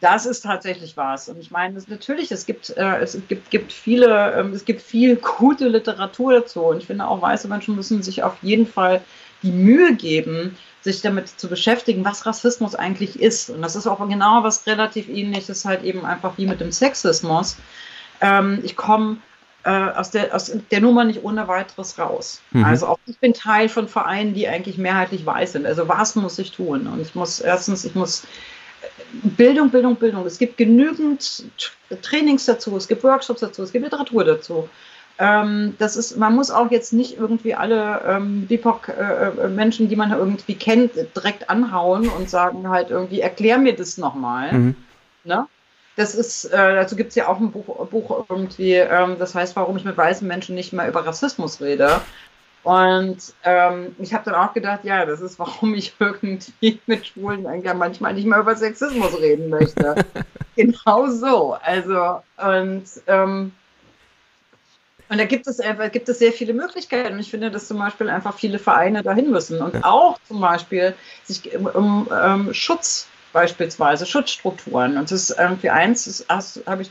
Speaker 2: das ist tatsächlich was. Und ich meine, das, natürlich, es gibt, äh, es gibt, gibt viele, ähm, es gibt viel [laughs] gute Literatur dazu. Und ich finde auch, weiße Menschen müssen sich auf jeden Fall die Mühe geben, sich damit zu beschäftigen, was Rassismus eigentlich ist. Und das ist auch genau was relativ ähnliches, halt eben einfach wie mit dem Sexismus. Ähm, ich komme äh, aus, der, aus der Nummer nicht ohne weiteres raus. Mhm. Also auch ich bin Teil von Vereinen, die eigentlich mehrheitlich weiß sind. Also was muss ich tun? Und ich muss erstens, ich muss äh, Bildung, Bildung, Bildung. Es gibt genügend Trainings dazu, es gibt Workshops dazu, es gibt Literatur dazu. Ähm, das ist, man muss auch jetzt nicht irgendwie alle ähm, BIPOC-Menschen, äh, die man irgendwie kennt, direkt anhauen und sagen halt irgendwie, erklär mir das nochmal. Mhm. Ne? Das ist, äh, dazu gibt es ja auch ein Buch, Buch irgendwie, ähm, das heißt, warum ich mit weißen Menschen nicht mehr über Rassismus rede. Und ähm, ich habe dann auch gedacht, ja, das ist, warum ich irgendwie [laughs] mit Schwulen eigentlich manchmal nicht mehr über Sexismus reden möchte. [laughs] genau so. Also, und, ähm, und da gibt es einfach, gibt es sehr viele Möglichkeiten. Und ich finde, dass zum Beispiel einfach viele Vereine dahin müssen und auch zum Beispiel sich um, um, um Schutz beispielsweise Schutzstrukturen. Und das ist irgendwie eins, das habe ich,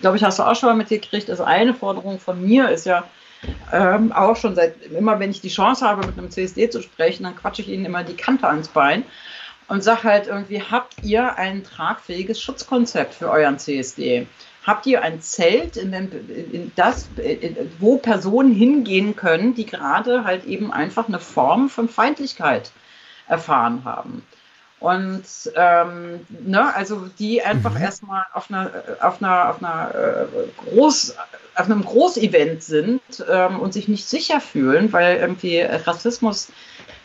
Speaker 2: glaube ich, hast du auch schon mal mitgekriegt. Also eine Forderung von mir ist ja ähm, auch schon seit immer, wenn ich die Chance habe, mit einem CSD zu sprechen, dann quatsche ich ihnen immer die Kante ans Bein und sage halt irgendwie, habt ihr ein tragfähiges Schutzkonzept für euren CSD? Habt ihr ein Zelt, in, den, in das, wo Personen hingehen können, die gerade halt eben einfach eine Form von Feindlichkeit erfahren haben? Und ähm, ne, also die einfach mhm. erstmal auf einer, auf einer, auf einer äh, Groß, auf einem Großevent sind ähm, und sich nicht sicher fühlen, weil irgendwie Rassismus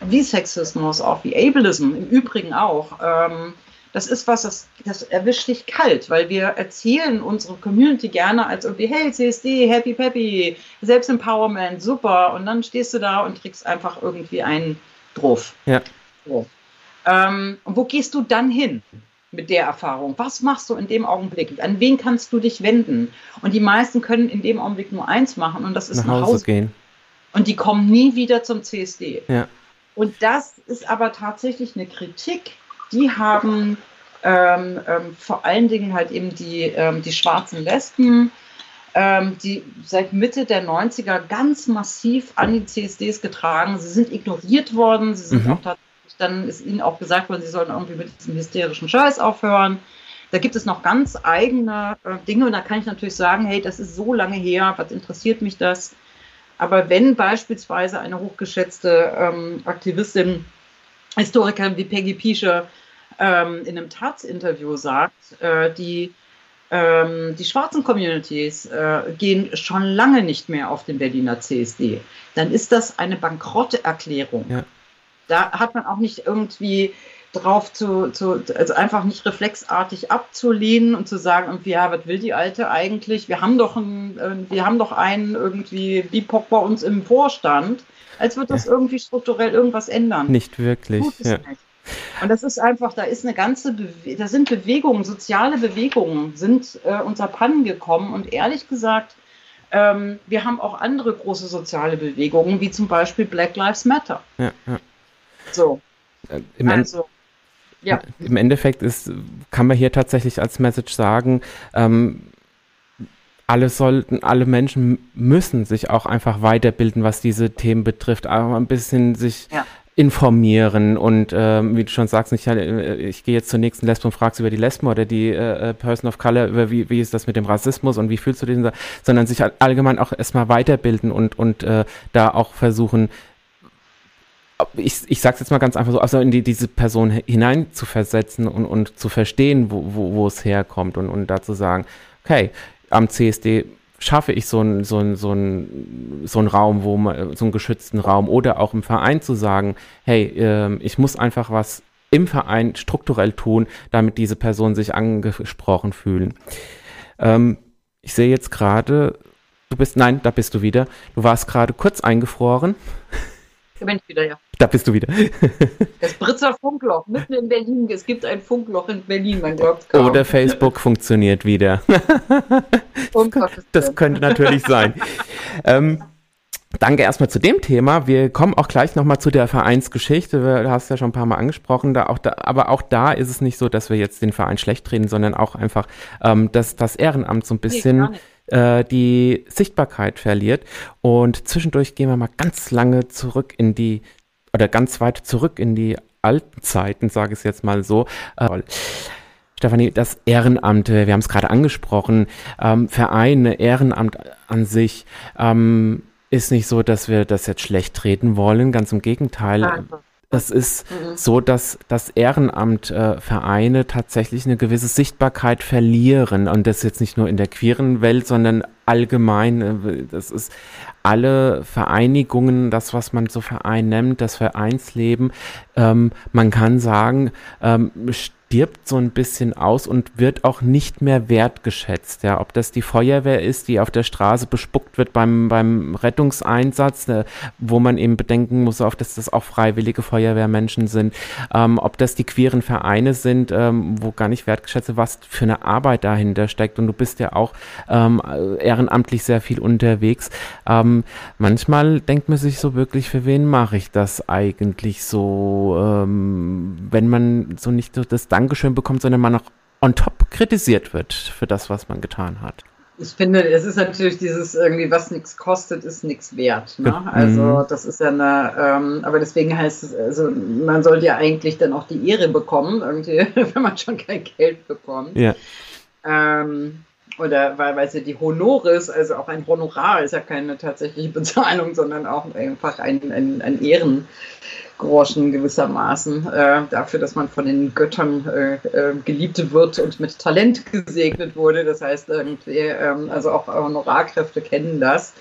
Speaker 2: wie Sexismus, auch wie Ableism im Übrigen auch, ähm, das ist was, das, das erwischt dich kalt, weil wir erzählen unsere Community gerne als irgendwie, hey, CSD, happy peppy, Selbstempowerment, super. Und dann stehst du da und kriegst einfach irgendwie einen drauf.
Speaker 1: Ja.
Speaker 2: So. Ähm, wo gehst du dann hin mit der Erfahrung? Was machst du in dem Augenblick? An wen kannst du dich wenden? Und die meisten können in dem Augenblick nur eins machen und das ist
Speaker 1: nach, nach Hause, Hause gehen.
Speaker 2: Und die kommen nie wieder zum CSD.
Speaker 1: Ja.
Speaker 2: Und das ist aber tatsächlich eine Kritik, die haben ähm, ähm, vor allen Dingen halt eben die, ähm, die schwarzen Lesben, ähm, die seit Mitte der 90er ganz massiv an die CSDs getragen. Sie sind ignoriert worden, sie sind mhm. auch tatsächlich dann ist ihnen auch gesagt worden, sie sollen irgendwie mit diesem hysterischen Scheiß aufhören. Da gibt es noch ganz eigene äh, Dinge und da kann ich natürlich sagen, hey, das ist so lange her, was interessiert mich das? Aber wenn beispielsweise eine hochgeschätzte ähm, Aktivistin, Historikerin wie Peggy Piesche ähm, in einem Taz-Interview sagt, äh, die, ähm, die schwarzen Communities äh, gehen schon lange nicht mehr auf den Berliner CSD, dann ist das eine Bankrotterklärung. Ja. Da hat man auch nicht irgendwie drauf zu, zu, also einfach nicht reflexartig abzulehnen und zu sagen, irgendwie, ja, was will die Alte eigentlich? Wir haben doch einen, wir haben doch einen irgendwie BIPOC bei uns im Vorstand. Als wird das ja. irgendwie strukturell irgendwas ändern.
Speaker 1: Nicht wirklich. Ja. Nicht.
Speaker 2: Und das ist einfach, da ist eine ganze, Bewe da sind Bewegungen, soziale Bewegungen sind äh, unter Pannen gekommen und ehrlich gesagt, ähm, wir haben auch andere große soziale Bewegungen, wie zum Beispiel Black Lives Matter.
Speaker 1: Ja, ja.
Speaker 2: So.
Speaker 1: Äh, Im, also, ja. Im Endeffekt ist, kann man hier tatsächlich als Message sagen, ähm, alle sollten, alle Menschen müssen sich auch einfach weiterbilden, was diese Themen betrifft, aber ein bisschen sich ja. informieren und ähm, wie du schon sagst, nicht, äh, ich gehe jetzt zur nächsten Lesbe und frage über die Lesben oder die äh, äh, Person of Color, über wie, wie ist das mit dem Rassismus und wie fühlst du den, sondern sich allgemein auch erstmal weiterbilden und, und äh, da auch versuchen, ich, ich sage jetzt mal ganz einfach so, also in die, diese Person hinein zu versetzen und, und zu verstehen, wo, wo, wo es herkommt und, und da zu sagen, okay, am CSD schaffe ich so einen so so ein, so ein Raum, wo man, so einen geschützten Raum oder auch im Verein zu sagen, hey, äh, ich muss einfach was im Verein strukturell tun, damit diese Personen sich angesprochen fühlen. Ähm, ich sehe jetzt gerade, du bist, nein, da bist du wieder. Du warst gerade kurz eingefroren.
Speaker 2: Da bin ich wieder, ja.
Speaker 1: Da bist du wieder. [laughs]
Speaker 2: Das Britzer Funkloch, mitten in Berlin. Es gibt ein Funkloch in Berlin,
Speaker 1: glaubt kaum. Oder Facebook funktioniert wieder. [laughs] das könnte natürlich sein. ähm, Danke erstmal zu dem Thema. Wir kommen auch gleich nochmal zu der Vereinsgeschichte. Du hast ja schon ein paar Mal angesprochen. Da auch da, aber auch da ist es nicht so, dass wir jetzt den Verein schlecht reden, sondern auch einfach, ähm, dass das Ehrenamt so ein bisschen nee, äh, die Sichtbarkeit verliert. Und zwischendurch gehen wir mal ganz lange zurück in die, oder ganz weit zurück in die alten Zeiten, sage ich es jetzt mal so. Äh, Stefanie, das Ehrenamt, wir haben es gerade angesprochen, ähm, Vereine, Ehrenamt an sich, ähm, ist nicht so, dass wir das jetzt schlecht treten wollen, ganz im Gegenteil. Also. Es ist mhm. so, dass das Ehrenamt äh, Vereine tatsächlich eine gewisse Sichtbarkeit verlieren und das jetzt nicht nur in der queeren Welt, sondern allgemein, äh, das ist alle Vereinigungen, das, was man so Verein nennt, das Vereinsleben, ähm, man kann sagen, ähm, stirbt so ein bisschen aus und wird auch nicht mehr wertgeschätzt. Ja, ob das die Feuerwehr ist, die auf der Straße bespuckt wird beim, beim Rettungseinsatz, äh, wo man eben bedenken muss, auf, dass das auch freiwillige Feuerwehrmenschen sind, ähm, ob das die queeren Vereine sind, ähm, wo gar nicht wertgeschätzt wird, was für eine Arbeit dahinter steckt. Und du bist ja auch ähm, ehrenamtlich sehr viel unterwegs. Ähm, manchmal denkt man sich so wirklich, für wen mache ich das eigentlich so, ähm, wenn man so nicht so das Dankeschön bekommt, sondern man auch on top kritisiert wird für das, was man getan hat.
Speaker 2: Ich finde, es ist natürlich dieses irgendwie, was nichts kostet, ist nichts wert. Ne? Also mhm. das ist ja eine, ähm, aber deswegen heißt es, also man sollte ja eigentlich dann auch die Ehre bekommen, irgendwie, [laughs] wenn man schon kein Geld bekommt. Ja. Ähm, oder weil, weil sie die Honores, also auch ein Honorar ist ja keine tatsächliche [laughs] Bezahlung, sondern auch einfach ein, ein, ein Ehren. Groschen gewissermaßen äh, dafür, dass man von den Göttern äh, äh, geliebt wird und mit Talent gesegnet wurde. Das heißt, irgendwie, ähm, also auch Honorarkräfte kennen das.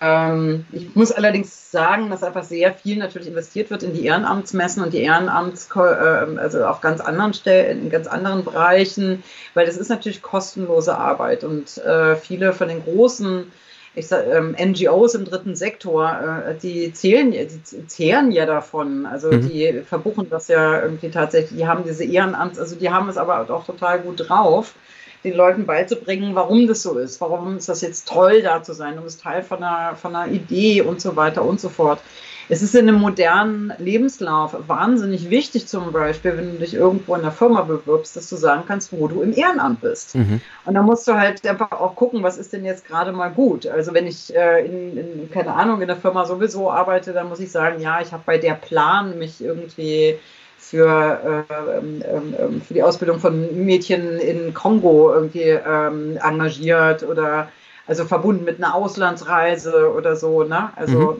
Speaker 2: Ähm, ich muss allerdings sagen, dass einfach sehr viel natürlich investiert wird in die Ehrenamtsmessen und die Ehrenamts, äh, also auf ganz anderen Stellen, in ganz anderen Bereichen, weil das ist natürlich kostenlose Arbeit und äh, viele von den großen ich sag, ähm, NGOs im dritten Sektor, äh, die zählen, die zehren ja davon. Also mhm. die verbuchen das ja irgendwie tatsächlich, die haben diese Ehrenamts, also die haben es aber auch total gut drauf, den Leuten beizubringen, warum das so ist, warum ist das jetzt toll, da zu sein, du bist Teil von einer, von einer Idee und so weiter und so fort es ist in einem modernen Lebenslauf wahnsinnig wichtig, zum Beispiel, wenn du dich irgendwo in der Firma bewirbst, dass du sagen kannst, wo du im Ehrenamt bist. Mhm. Und da musst du halt einfach auch gucken, was ist denn jetzt gerade mal gut. Also wenn ich äh, in, in, keine Ahnung, in der Firma sowieso arbeite, dann muss ich sagen, ja, ich habe bei der Plan mich irgendwie für, äh, ähm, ähm, für die Ausbildung von Mädchen in Kongo irgendwie ähm, engagiert oder also verbunden mit einer Auslandsreise oder so, ne? Also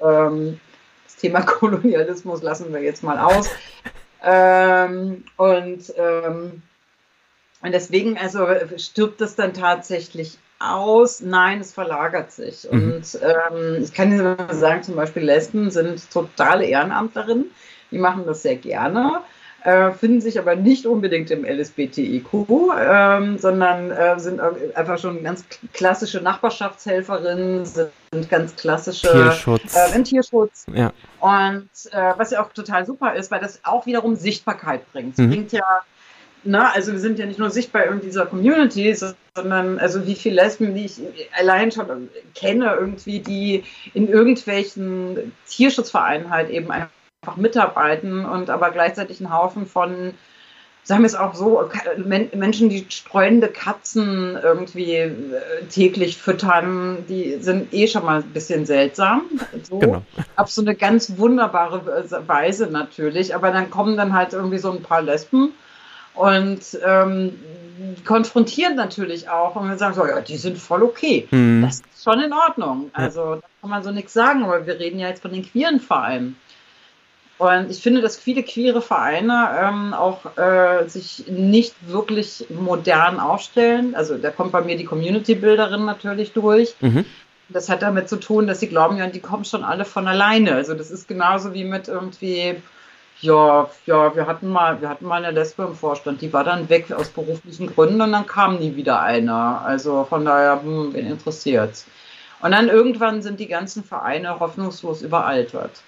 Speaker 2: mhm. Ähm, Thema [laughs] Kolonialismus lassen wir jetzt mal aus. ähm, und, ähm, und deswegen, also stirbt es dann tatsächlich aus? Nein, es verlagert sich. Mhm. Und ähm, ich kann Ihnen sagen, zum Beispiel Lesben sind totale Ehrenamtlerinnen. Die machen das sehr gerne äh, finden sich aber nicht unbedingt im LSBTIQ, ähm, sondern äh, sind einfach schon ganz klassische Nachbarschaftshelferinnen, sind ganz klassische
Speaker 1: Tierschutz.
Speaker 2: Äh, im Tierschutz. Ja. Und äh, was ja auch total super ist, weil das auch wiederum Sichtbarkeit bringt. Es mhm. bringt ja na, also wir sind ja nicht nur sichtbar in dieser Community, sondern also wie viele Lesben, die ich allein schon kenne, irgendwie, die in irgendwelchen Tierschutzvereinen halt eben einfach einfach mitarbeiten und aber gleichzeitig einen Haufen von, sagen wir es auch so, Menschen, die streunende Katzen irgendwie äh, täglich füttern, die sind eh schon mal ein bisschen seltsam. So. Genau. Auf so eine ganz wunderbare Weise natürlich, aber dann kommen dann halt irgendwie so ein paar Lesben und ähm, konfrontieren natürlich auch und wir sagen so, ja, die sind voll okay. Mhm. Das ist schon in Ordnung. Also da kann man so nichts sagen, aber wir reden ja jetzt von den queeren Vereinen. Und ich finde, dass viele queere Vereine ähm, auch äh, sich nicht wirklich modern aufstellen. Also da kommt bei mir die Community-Bilderin natürlich durch. Mhm. Das hat damit zu tun, dass sie glauben, ja, die kommen schon alle von alleine. Also das ist genauso wie mit irgendwie, ja, ja, wir hatten mal, wir hatten mal eine Lesbe im Vorstand, die war dann weg aus beruflichen Gründen und dann kam nie wieder einer. Also von daher, hm, wen interessiert's? Und dann irgendwann sind die ganzen Vereine hoffnungslos überaltert.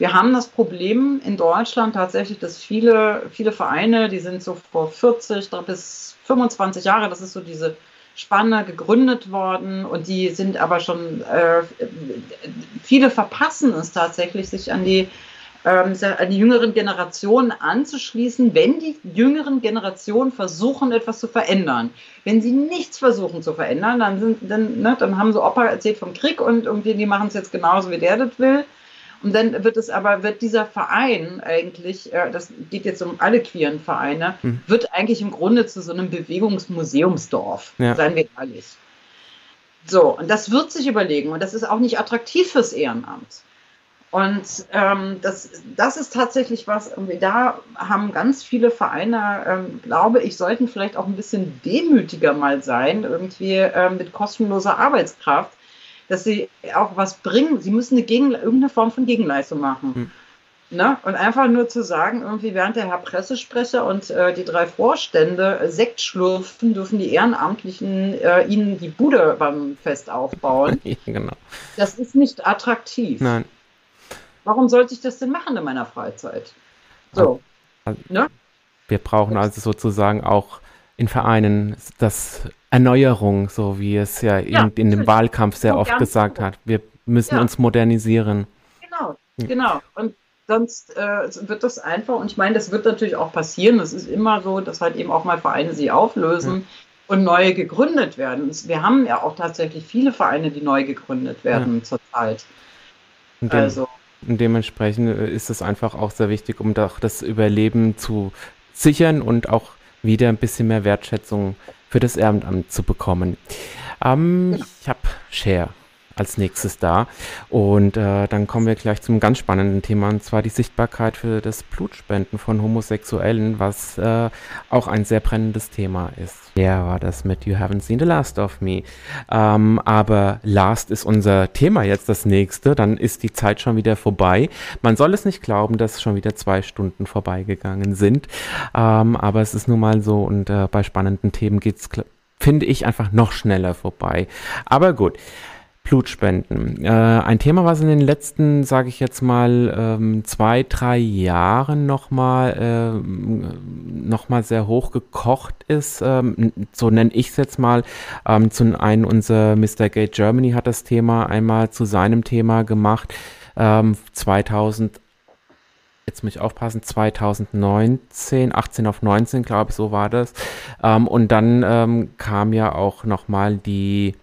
Speaker 2: Wir haben das Problem in Deutschland tatsächlich, dass viele, viele Vereine, die sind so vor 40 bis 25 Jahre, das ist so diese Spanne gegründet worden und die sind aber schon, äh, viele verpassen es tatsächlich, sich an die, ähm, an die jüngeren Generationen anzuschließen, wenn die jüngeren Generationen versuchen, etwas zu verändern. Wenn sie nichts versuchen zu verändern, dann, sind, dann, ne, dann haben sie Opa erzählt vom Krieg und irgendwie die machen es jetzt genauso, wie der das will. Und dann wird es aber, wird dieser Verein eigentlich, äh, das geht jetzt um alle queeren Vereine, hm. wird eigentlich im Grunde zu so einem Bewegungsmuseumsdorf, ja. seien wir ehrlich. So, und das wird sich überlegen und das ist auch nicht attraktiv fürs Ehrenamt. Und ähm, das, das ist tatsächlich was, da haben ganz viele Vereine, ähm, glaube ich, sollten vielleicht auch ein bisschen demütiger mal sein, irgendwie ähm, mit kostenloser Arbeitskraft, dass sie auch was bringen. Sie müssen eine Gegen, irgendeine Form von Gegenleistung machen. Hm. Ne? Und einfach nur zu sagen, irgendwie während der Herr Pressesprecher und äh, die drei Vorstände Sekt schlürfen, dürfen die Ehrenamtlichen äh, ihnen die Bude beim Fest aufbauen. [laughs] genau. Das ist nicht attraktiv.
Speaker 1: Nein.
Speaker 2: Warum sollte ich das denn machen in meiner Freizeit? So.
Speaker 1: Also, ne? Wir brauchen also sozusagen auch in Vereinen das Erneuerung, so wie es ja, ja in, in dem Wahlkampf sehr oft gesagt hat. Wir müssen ja. uns modernisieren.
Speaker 2: Genau, genau. Und sonst äh, wird das einfach, und ich meine, das wird natürlich auch passieren. Es ist immer so, dass halt eben auch mal Vereine sich auflösen. Ja. Und neue gegründet werden. Wir haben ja auch tatsächlich viele Vereine, die neu gegründet werden zurzeit.
Speaker 1: Also. Und dementsprechend äh, ist es einfach auch sehr wichtig, um doch das Überleben zu sichern und auch wieder ein bisschen mehr Wertschätzung für das Ehrenamt zu bekommen. Ähm, ich habe Share als nächstes da. Und äh, dann kommen wir gleich zum ganz spannenden Thema, und zwar die Sichtbarkeit für das Blutspenden von Homosexuellen, was äh, auch ein sehr brennendes Thema ist. Ja, war das mit You Haven't Seen the Last of Me. Ähm, aber Last ist unser Thema jetzt das nächste, dann ist die Zeit schon wieder vorbei. Man soll es nicht glauben, dass schon wieder zwei Stunden vorbeigegangen sind. Ähm, aber es ist nun mal so und äh, bei spannenden Themen geht es finde ich einfach noch schneller vorbei. Aber gut. Blutspenden. Äh, ein Thema, was in den letzten, sage ich jetzt mal, ähm, zwei, drei Jahren nochmal äh, noch sehr hoch gekocht ist. Ähm, so nenne ich es jetzt mal. Ähm, zum einen unser Mr. Gate Germany hat das Thema einmal zu seinem Thema gemacht. Ähm, 2000 jetzt muss ich aufpassen, 2019, 18 auf 19, glaube ich, so war das. Ähm, und dann ähm, kam ja auch nochmal die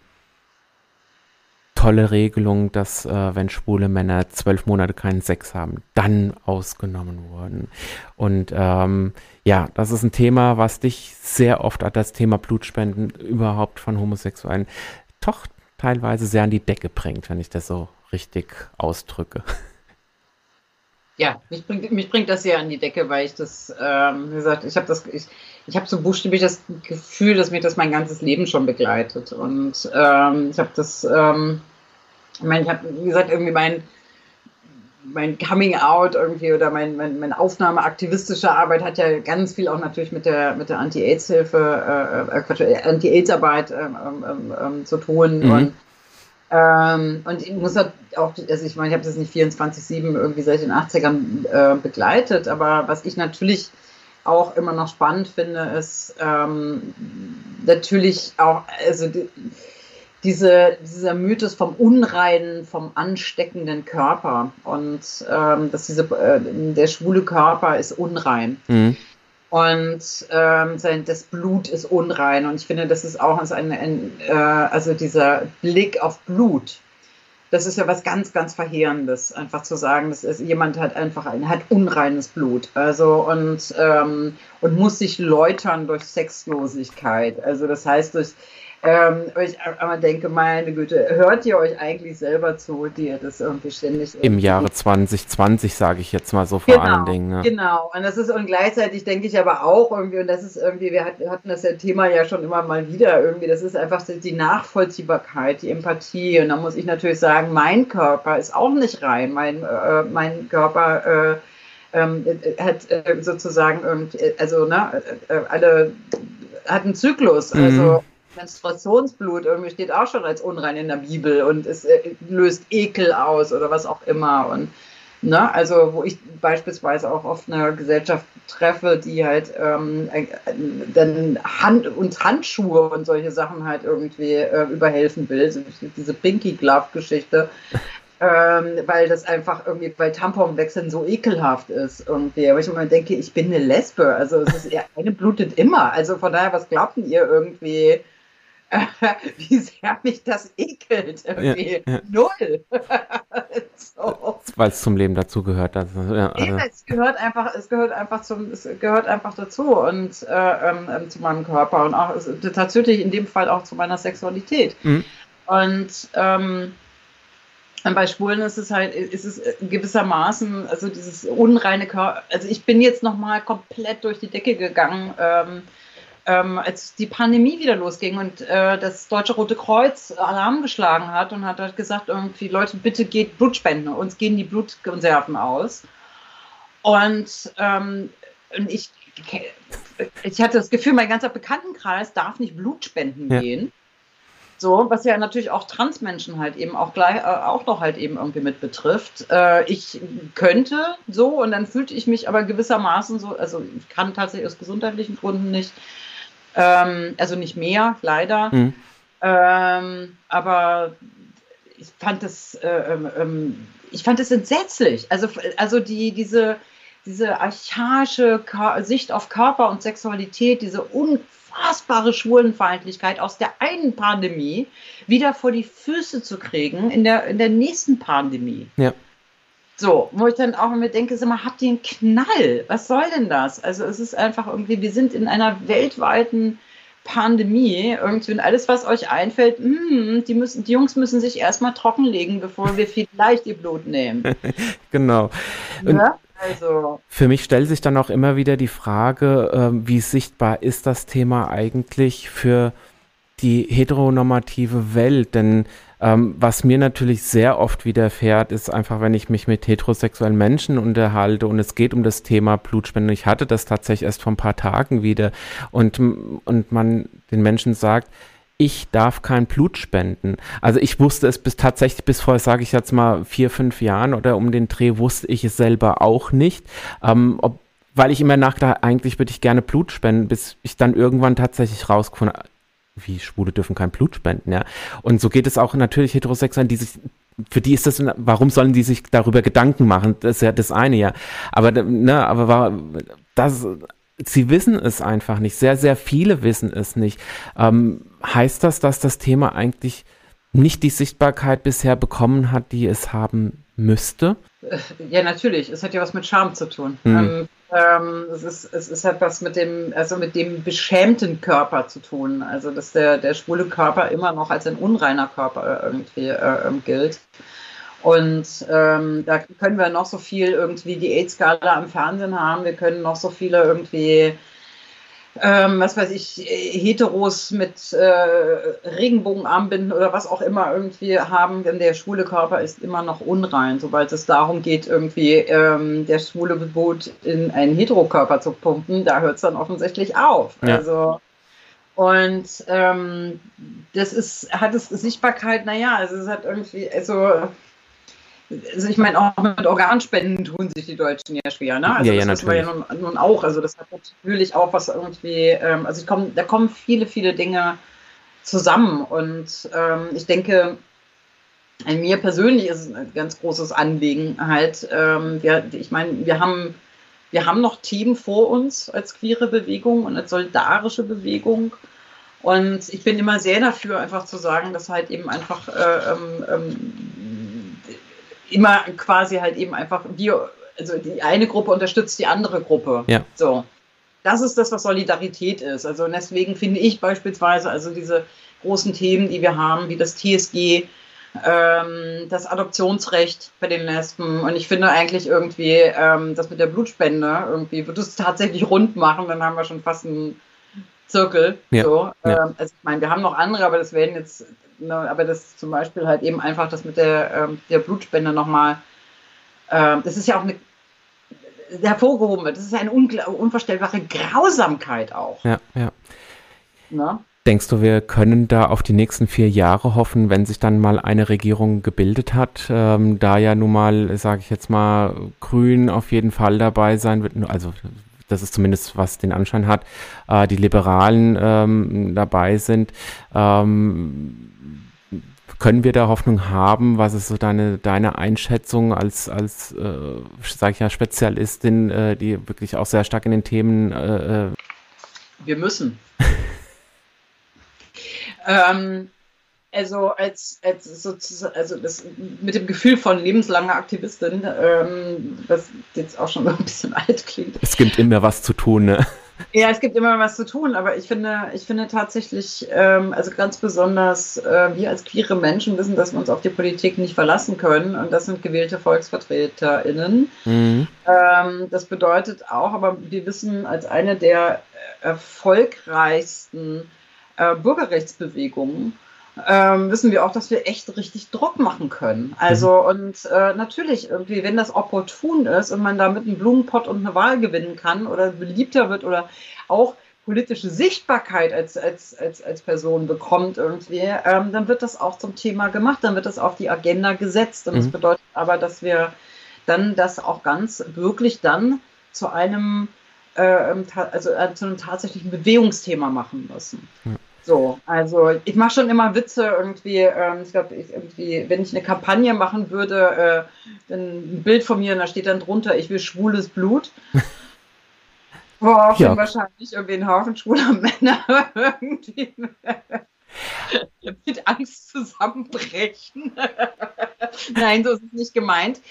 Speaker 1: tolle Regelung, dass äh, wenn schwule Männer zwölf Monate keinen Sex haben, dann ausgenommen wurden. Und ähm, ja, das ist ein Thema, was dich sehr oft hat, das Thema Blutspenden überhaupt von Homosexuellen doch teilweise sehr an die Decke bringt, wenn ich das so richtig ausdrücke.
Speaker 2: Ja, mich bringt, mich bringt das sehr an die Decke, weil ich das, ähm, wie gesagt, ich habe das, ich, ich habe so buchstäblich das Gefühl, dass mich das mein ganzes Leben schon begleitet. Und ähm, ich habe das, ähm, ich meine, ich habe, wie gesagt, irgendwie mein, mein Coming Out irgendwie oder mein, mein, meine Aufnahme aktivistische Arbeit hat ja ganz viel auch natürlich mit der, mit der Anti-AIDS-Hilfe, äh, äh, Anti-AIDS-Arbeit ähm, ähm, ähm, zu tun. Mhm. Und ähm, und ich muss halt auch, also ich meine, ich habe das nicht 24-7 irgendwie seit den 80ern äh, begleitet, aber was ich natürlich auch immer noch spannend finde, ist ähm, natürlich auch, also die, diese, dieser Mythos vom unreinen, vom ansteckenden Körper und ähm, dass diese, äh, der schwule Körper ist unrein. Mhm. Und ähm, sein, das Blut ist unrein. Und ich finde, das ist auch ein, ein äh, also dieser Blick auf Blut. Das ist ja was ganz, ganz Verheerendes, einfach zu sagen, dass ist, jemand hat einfach ein, hat unreines Blut. Also und, ähm, und muss sich läutern durch Sexlosigkeit. Also das heißt durch ähm, ich aber denke, meine Güte, hört ihr euch eigentlich selber zu, die ihr das irgendwie ständig.
Speaker 1: Im irgendwie Jahre 2020, sage ich jetzt mal so vor
Speaker 2: genau,
Speaker 1: allen Dingen.
Speaker 2: Ne? Genau, und das ist, und gleichzeitig denke ich aber auch irgendwie, und das ist irgendwie, wir hatten das ja Thema ja schon immer mal wieder irgendwie, das ist einfach die Nachvollziehbarkeit, die Empathie. Und da muss ich natürlich sagen, mein Körper ist auch nicht rein. Mein, äh, mein Körper. Äh, ähm, äh, hat äh, sozusagen, also ne, äh, alle hat einen Zyklus, also mhm. Menstruationsblut irgendwie steht auch schon als unrein in der Bibel und es äh, löst Ekel aus oder was auch immer. Und ne, also wo ich beispielsweise auch auf einer Gesellschaft treffe, die halt ähm, äh, dann Hand und Handschuhe und solche Sachen halt irgendwie äh, überhelfen will. So diese Pinky Glove Geschichte. Ähm, weil das einfach irgendwie, weil Tamponwechseln so ekelhaft ist irgendwie. Aber ich immer denke, ich bin eine Lesbe. Also es ist, eine blutet immer. Also von daher, was glaubt ihr irgendwie? [laughs] wie sehr mich das ekelt. Irgendwie. Ja, ja. Null. [laughs]
Speaker 1: so. Weil es zum Leben dazugehört. Also,
Speaker 2: ja, also. Es gehört einfach, es gehört einfach zum, es gehört einfach dazu und äh, ähm, ähm zu meinem Körper und auch es, tatsächlich in dem Fall auch zu meiner Sexualität. Mhm. Und ähm, bei Schwulen ist es halt, ist es gewissermaßen, also dieses unreine Körper, also ich bin jetzt nochmal komplett durch die Decke gegangen, ähm, ähm, als die Pandemie wieder losging und äh, das Deutsche Rote Kreuz Alarm geschlagen hat und hat halt gesagt, irgendwie, Leute, bitte geht Blut spenden, uns gehen die Blutkonserven aus. Und, ähm, und ich, ich hatte das Gefühl, mein ganzer Bekanntenkreis darf nicht Blut spenden ja. gehen. So, was ja natürlich auch Transmenschen halt eben auch gleich, äh, auch noch halt eben irgendwie mit betrifft. Äh, ich könnte so und dann fühlte ich mich aber gewissermaßen so, also ich kann tatsächlich aus gesundheitlichen Gründen nicht, ähm, also nicht mehr, leider. Mhm. Ähm, aber ich fand das, äh, ähm, ähm ich fand es entsetzlich. Also, also die, diese, diese archaische Sicht auf Körper und Sexualität, diese unfassbare Schwulenfeindlichkeit aus der einen Pandemie wieder vor die Füße zu kriegen in der, in der nächsten Pandemie.
Speaker 1: Ja.
Speaker 2: So, wo ich dann auch immer denke, sag mal, habt ihr einen Knall? Was soll denn das? Also es ist einfach irgendwie, wir sind in einer weltweiten Pandemie, irgendwie und alles, was euch einfällt, mh, die, müssen, die Jungs müssen sich erstmal trockenlegen, bevor wir vielleicht ihr Blut nehmen. [laughs]
Speaker 1: genau.
Speaker 2: Ja? Also.
Speaker 1: Für mich stellt sich dann auch immer wieder die Frage, äh, wie sichtbar ist das Thema eigentlich für die heteronormative Welt? Denn ähm, was mir natürlich sehr oft widerfährt, ist einfach, wenn ich mich mit heterosexuellen Menschen unterhalte und es geht um das Thema Blutspende. Ich hatte das tatsächlich erst vor ein paar Tagen wieder und, und man den Menschen sagt, ich darf kein Blut spenden. Also ich wusste es bis tatsächlich bis vor, sage ich jetzt mal, vier, fünf Jahren oder um den Dreh wusste ich es selber auch nicht. Ähm, ob, weil ich immer nachdachte, eigentlich würde ich gerne Blut spenden, bis ich dann irgendwann tatsächlich rausgefunden habe, wie Schwule dürfen kein Blut spenden, ja. Und so geht es auch natürlich Heterosexuellen, die sich für die ist das, warum sollen die sich darüber Gedanken machen? Das ist ja das eine, ja. Aber, ne, aber war, das, sie wissen es einfach nicht. Sehr, sehr viele wissen es nicht. Ähm, heißt das, dass das Thema eigentlich nicht die Sichtbarkeit bisher bekommen hat, die es haben müsste?
Speaker 2: Ja, natürlich. Es hat ja was mit Scham zu tun. Hm. Ähm, es, ist, es ist halt was mit dem, also mit dem beschämten Körper zu tun. Also dass der, der schwule Körper immer noch als ein unreiner Körper irgendwie äh, ähm, gilt. Und ähm, da können wir noch so viel irgendwie die AIDS-Skala am Fernsehen haben. Wir können noch so viele irgendwie ähm, was weiß ich, Heteros mit äh, Regenbogenarmbinden oder was auch immer irgendwie haben, denn der schwule Körper ist immer noch unrein, sobald es darum geht, irgendwie ähm, der schwule Boot in einen Heterokörper zu pumpen, da hört es dann offensichtlich auf. Ja. Also und ähm, das ist, hat es Sichtbarkeit, naja, also es hat irgendwie, also also ich meine, auch mit Organspenden tun sich die Deutschen ja schwer, ne? Also
Speaker 1: ja, ja,
Speaker 2: das
Speaker 1: natürlich.
Speaker 2: ja nun, nun, auch. Also das hat natürlich auch was irgendwie, ähm, also ich komm, da kommen viele, viele Dinge zusammen. Und ähm, ich denke, mir persönlich ist es ein ganz großes Anliegen halt. Ähm, wir, ich meine, wir haben, wir haben noch Team vor uns als queere Bewegung und als solidarische Bewegung. Und ich bin immer sehr dafür, einfach zu sagen, dass halt eben einfach äh, ähm, ähm immer quasi halt eben einfach wir, also die eine Gruppe unterstützt die andere Gruppe.
Speaker 1: Ja.
Speaker 2: So. Das ist das, was Solidarität ist. Also deswegen finde ich beispielsweise also diese großen Themen, die wir haben, wie das TSG, ähm, das Adoptionsrecht bei den Lesben. Und ich finde eigentlich irgendwie, ähm, das mit der Blutspende, irgendwie wird es tatsächlich rund machen, dann haben wir schon fast einen Zirkel.
Speaker 1: Ja,
Speaker 2: so.
Speaker 1: ja.
Speaker 2: Ähm, also ich meine, wir haben noch andere, aber das werden jetzt Ne, aber das zum Beispiel halt eben einfach das mit der, ähm, der Blutspende nochmal, ähm, das ist ja auch eine hervorgehoben wird. Das ist eine unvorstellbare Grausamkeit auch.
Speaker 1: Ja, ja.
Speaker 2: Na?
Speaker 1: Denkst du, wir können da auf die nächsten vier Jahre hoffen, wenn sich dann mal eine Regierung gebildet hat, ähm, da ja nun mal, sage ich jetzt mal, Grün auf jeden Fall dabei sein wird, also das ist zumindest was den Anschein hat, äh, die Liberalen ähm, dabei sind. Ähm, können wir da Hoffnung haben? Was ist so deine, deine Einschätzung als, als äh, sage ich ja, Spezialistin, äh, die wirklich auch sehr stark in den Themen. Äh,
Speaker 2: äh wir müssen. [laughs] ähm, also als, als sozusagen, also das mit dem Gefühl von lebenslanger Aktivistin, ähm, was jetzt auch schon so [laughs] ein bisschen alt klingt.
Speaker 1: Es gibt immer was zu tun, ne?
Speaker 2: Ja, es gibt immer was zu tun, aber ich finde, ich finde tatsächlich, ähm, also ganz besonders, äh, wir als queere Menschen wissen, dass wir uns auf die Politik nicht verlassen können und das sind gewählte VolksvertreterInnen. Mhm. Ähm, das bedeutet auch, aber wir wissen als eine der erfolgreichsten äh, Bürgerrechtsbewegungen, ähm, wissen wir auch, dass wir echt richtig Druck machen können. Also mhm. und äh, natürlich irgendwie, wenn das opportun ist und man damit einen Blumenpott und eine Wahl gewinnen kann oder beliebter wird oder auch politische Sichtbarkeit als, als, als, als Person bekommt irgendwie, ähm, dann wird das auch zum Thema gemacht, dann wird das auf die Agenda gesetzt. Und mhm. das bedeutet aber, dass wir dann das auch ganz wirklich dann zu einem, äh, also äh, zu einem tatsächlichen Bewegungsthema machen müssen. Ja. So, also ich mache schon immer Witze irgendwie. Ähm, ich glaube, irgendwie, wenn ich eine Kampagne machen würde, äh, dann ein Bild von mir und da steht dann drunter, ich will schwules Blut. [laughs] Worauf ja. wahrscheinlich irgendwie ein Haufen schwuler Männer [laughs] irgendwie [laughs] mit Angst zusammenbrechen. Nein, so ist es nicht gemeint.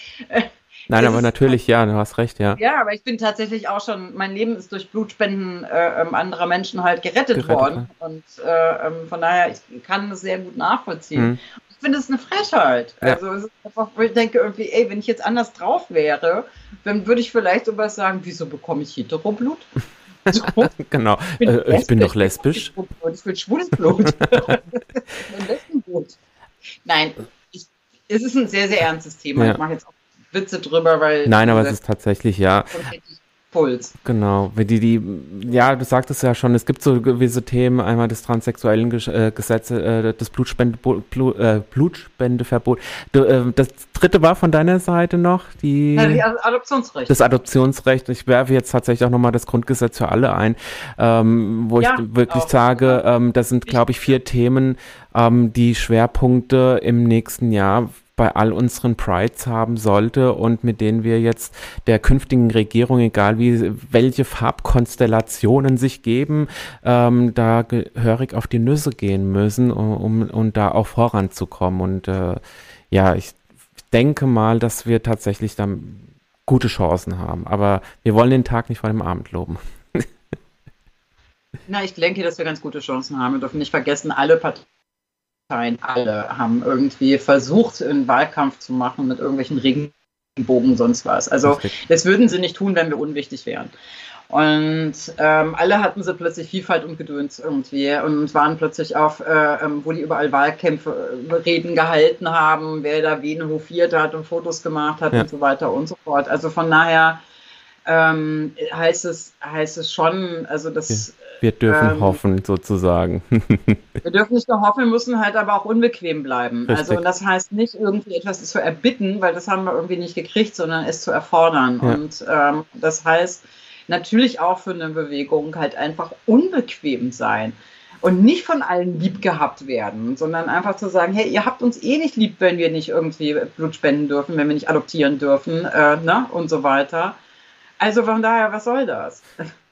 Speaker 1: Nein, das aber natürlich, ja, du hast recht, ja.
Speaker 2: Ja, aber ich bin tatsächlich auch schon, mein Leben ist durch Blutspenden äh, ähm, anderer Menschen halt gerettet, gerettet worden. Ja. Und äh, ähm, von daher, ich kann das sehr gut nachvollziehen. Mhm. Ich finde es eine Frechheit. Ja. Also es ist einfach, ich denke irgendwie, ey, wenn ich jetzt anders drauf wäre, dann würde ich vielleicht sowas sagen, wieso bekomme ich Heteroblut? [laughs]
Speaker 1: So. genau. Ich bin, äh, ich bin doch lesbisch.
Speaker 2: Ich will schwules Blut. Nein, ich, es ist ein sehr, sehr ernstes Thema. Ja. Ich mache jetzt auch Witze drüber, weil.
Speaker 1: Nein, aber es ist tatsächlich, ja. Puls. Genau, die, die, ja, du sagtest ja schon, es gibt so gewisse Themen, einmal das transsexuellen äh, Gesetz, äh, das Blutspende, Blut, äh, Blutspendeverbot. Du, äh, das dritte war von deiner Seite noch die,
Speaker 2: ja, die Adoptionsrecht.
Speaker 1: Das Adoptionsrecht. Ich werfe jetzt tatsächlich auch nochmal das Grundgesetz für alle ein, ähm, wo ja, ich wirklich auch. sage, ähm, das sind, glaube ich, vier Themen, ähm, die Schwerpunkte im nächsten Jahr bei all unseren Prides haben sollte und mit denen wir jetzt der künftigen Regierung, egal wie welche Farbkonstellationen sich geben, ähm, da gehörig auf die Nüsse gehen müssen, um, um, da auch voranzukommen. Und äh, ja, ich denke mal, dass wir tatsächlich dann gute Chancen haben. Aber wir wollen den Tag nicht vor dem Abend loben. [laughs]
Speaker 2: Na, ich denke, dass wir ganz gute Chancen haben. Wir dürfen nicht vergessen, alle Parteien alle haben irgendwie versucht, einen Wahlkampf zu machen mit irgendwelchen Regenbogen, sonst was. Also das würden sie nicht tun, wenn wir unwichtig wären. Und ähm, alle hatten sie plötzlich Vielfalt und Gedöns irgendwie und waren plötzlich auf, äh, ähm, wo die überall Wahlkämpfe, äh, Reden gehalten haben, wer da wen hofiert hat und Fotos gemacht hat ja. und so weiter und so fort. Also von daher ähm, heißt es heißt es schon, also das
Speaker 1: wir dürfen ähm, hoffen, sozusagen. [laughs]
Speaker 2: wir dürfen nicht nur hoffen, wir müssen halt aber auch unbequem bleiben. Richtig. Also und das heißt nicht irgendwie etwas zu erbitten, weil das haben wir irgendwie nicht gekriegt, sondern es zu erfordern. Ja. Und ähm, das heißt natürlich auch für eine Bewegung halt einfach unbequem sein und nicht von allen lieb gehabt werden, sondern einfach zu sagen, hey, ihr habt uns eh nicht lieb, wenn wir nicht irgendwie Blut spenden dürfen, wenn wir nicht adoptieren dürfen, äh, ne, und so weiter. Also von daher, was soll das?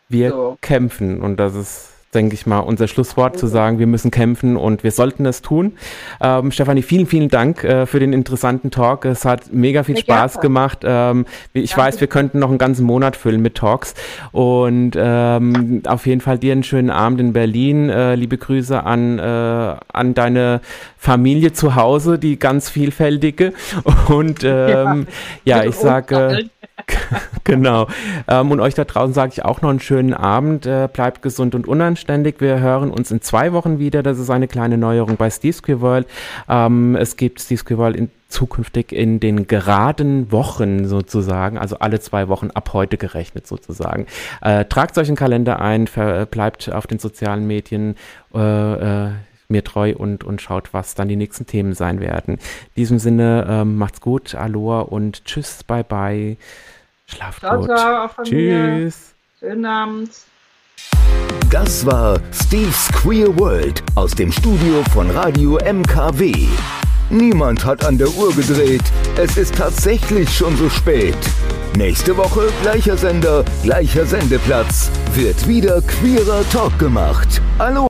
Speaker 1: Wir so. kämpfen und das ist denke ich mal, unser Schlusswort zu sagen, wir müssen kämpfen und wir sollten es tun. Ähm, Stefanie, vielen, vielen Dank äh, für den interessanten Talk. Es hat mega viel Sehr Spaß gerne. gemacht. Ähm, ich Danke. weiß, wir könnten noch einen ganzen Monat füllen mit Talks und ähm, auf jeden Fall dir einen schönen Abend in Berlin. Äh, liebe Grüße an, äh, an deine Familie zu Hause, die ganz vielfältige [laughs] und ähm, ja, ja ich sage [laughs] genau. Ähm, und euch da draußen sage ich auch noch einen schönen Abend. Äh, bleibt gesund und unanständig. Wir hören uns in zwei Wochen wieder. Das ist eine kleine Neuerung bei Steve Square World. Ähm, es gibt Steve Square World in, zukünftig in den geraden Wochen sozusagen, also alle zwei Wochen ab heute gerechnet sozusagen. Äh, tragt einen Kalender ein, bleibt auf den sozialen Medien. Äh, äh, mir treu und, und schaut, was dann die nächsten Themen sein werden. In diesem Sinne, ähm, macht's gut, Aloha und tschüss, bye bye. Schlaft ciao, gut. Ciao, Tschüss.
Speaker 2: Schönen Abend.
Speaker 3: Das war Steve's Queer World aus dem Studio von Radio MKW. Niemand hat an der Uhr gedreht. Es ist tatsächlich schon so spät. Nächste Woche gleicher Sender, gleicher Sendeplatz. Wird wieder queerer Talk gemacht. Hallo.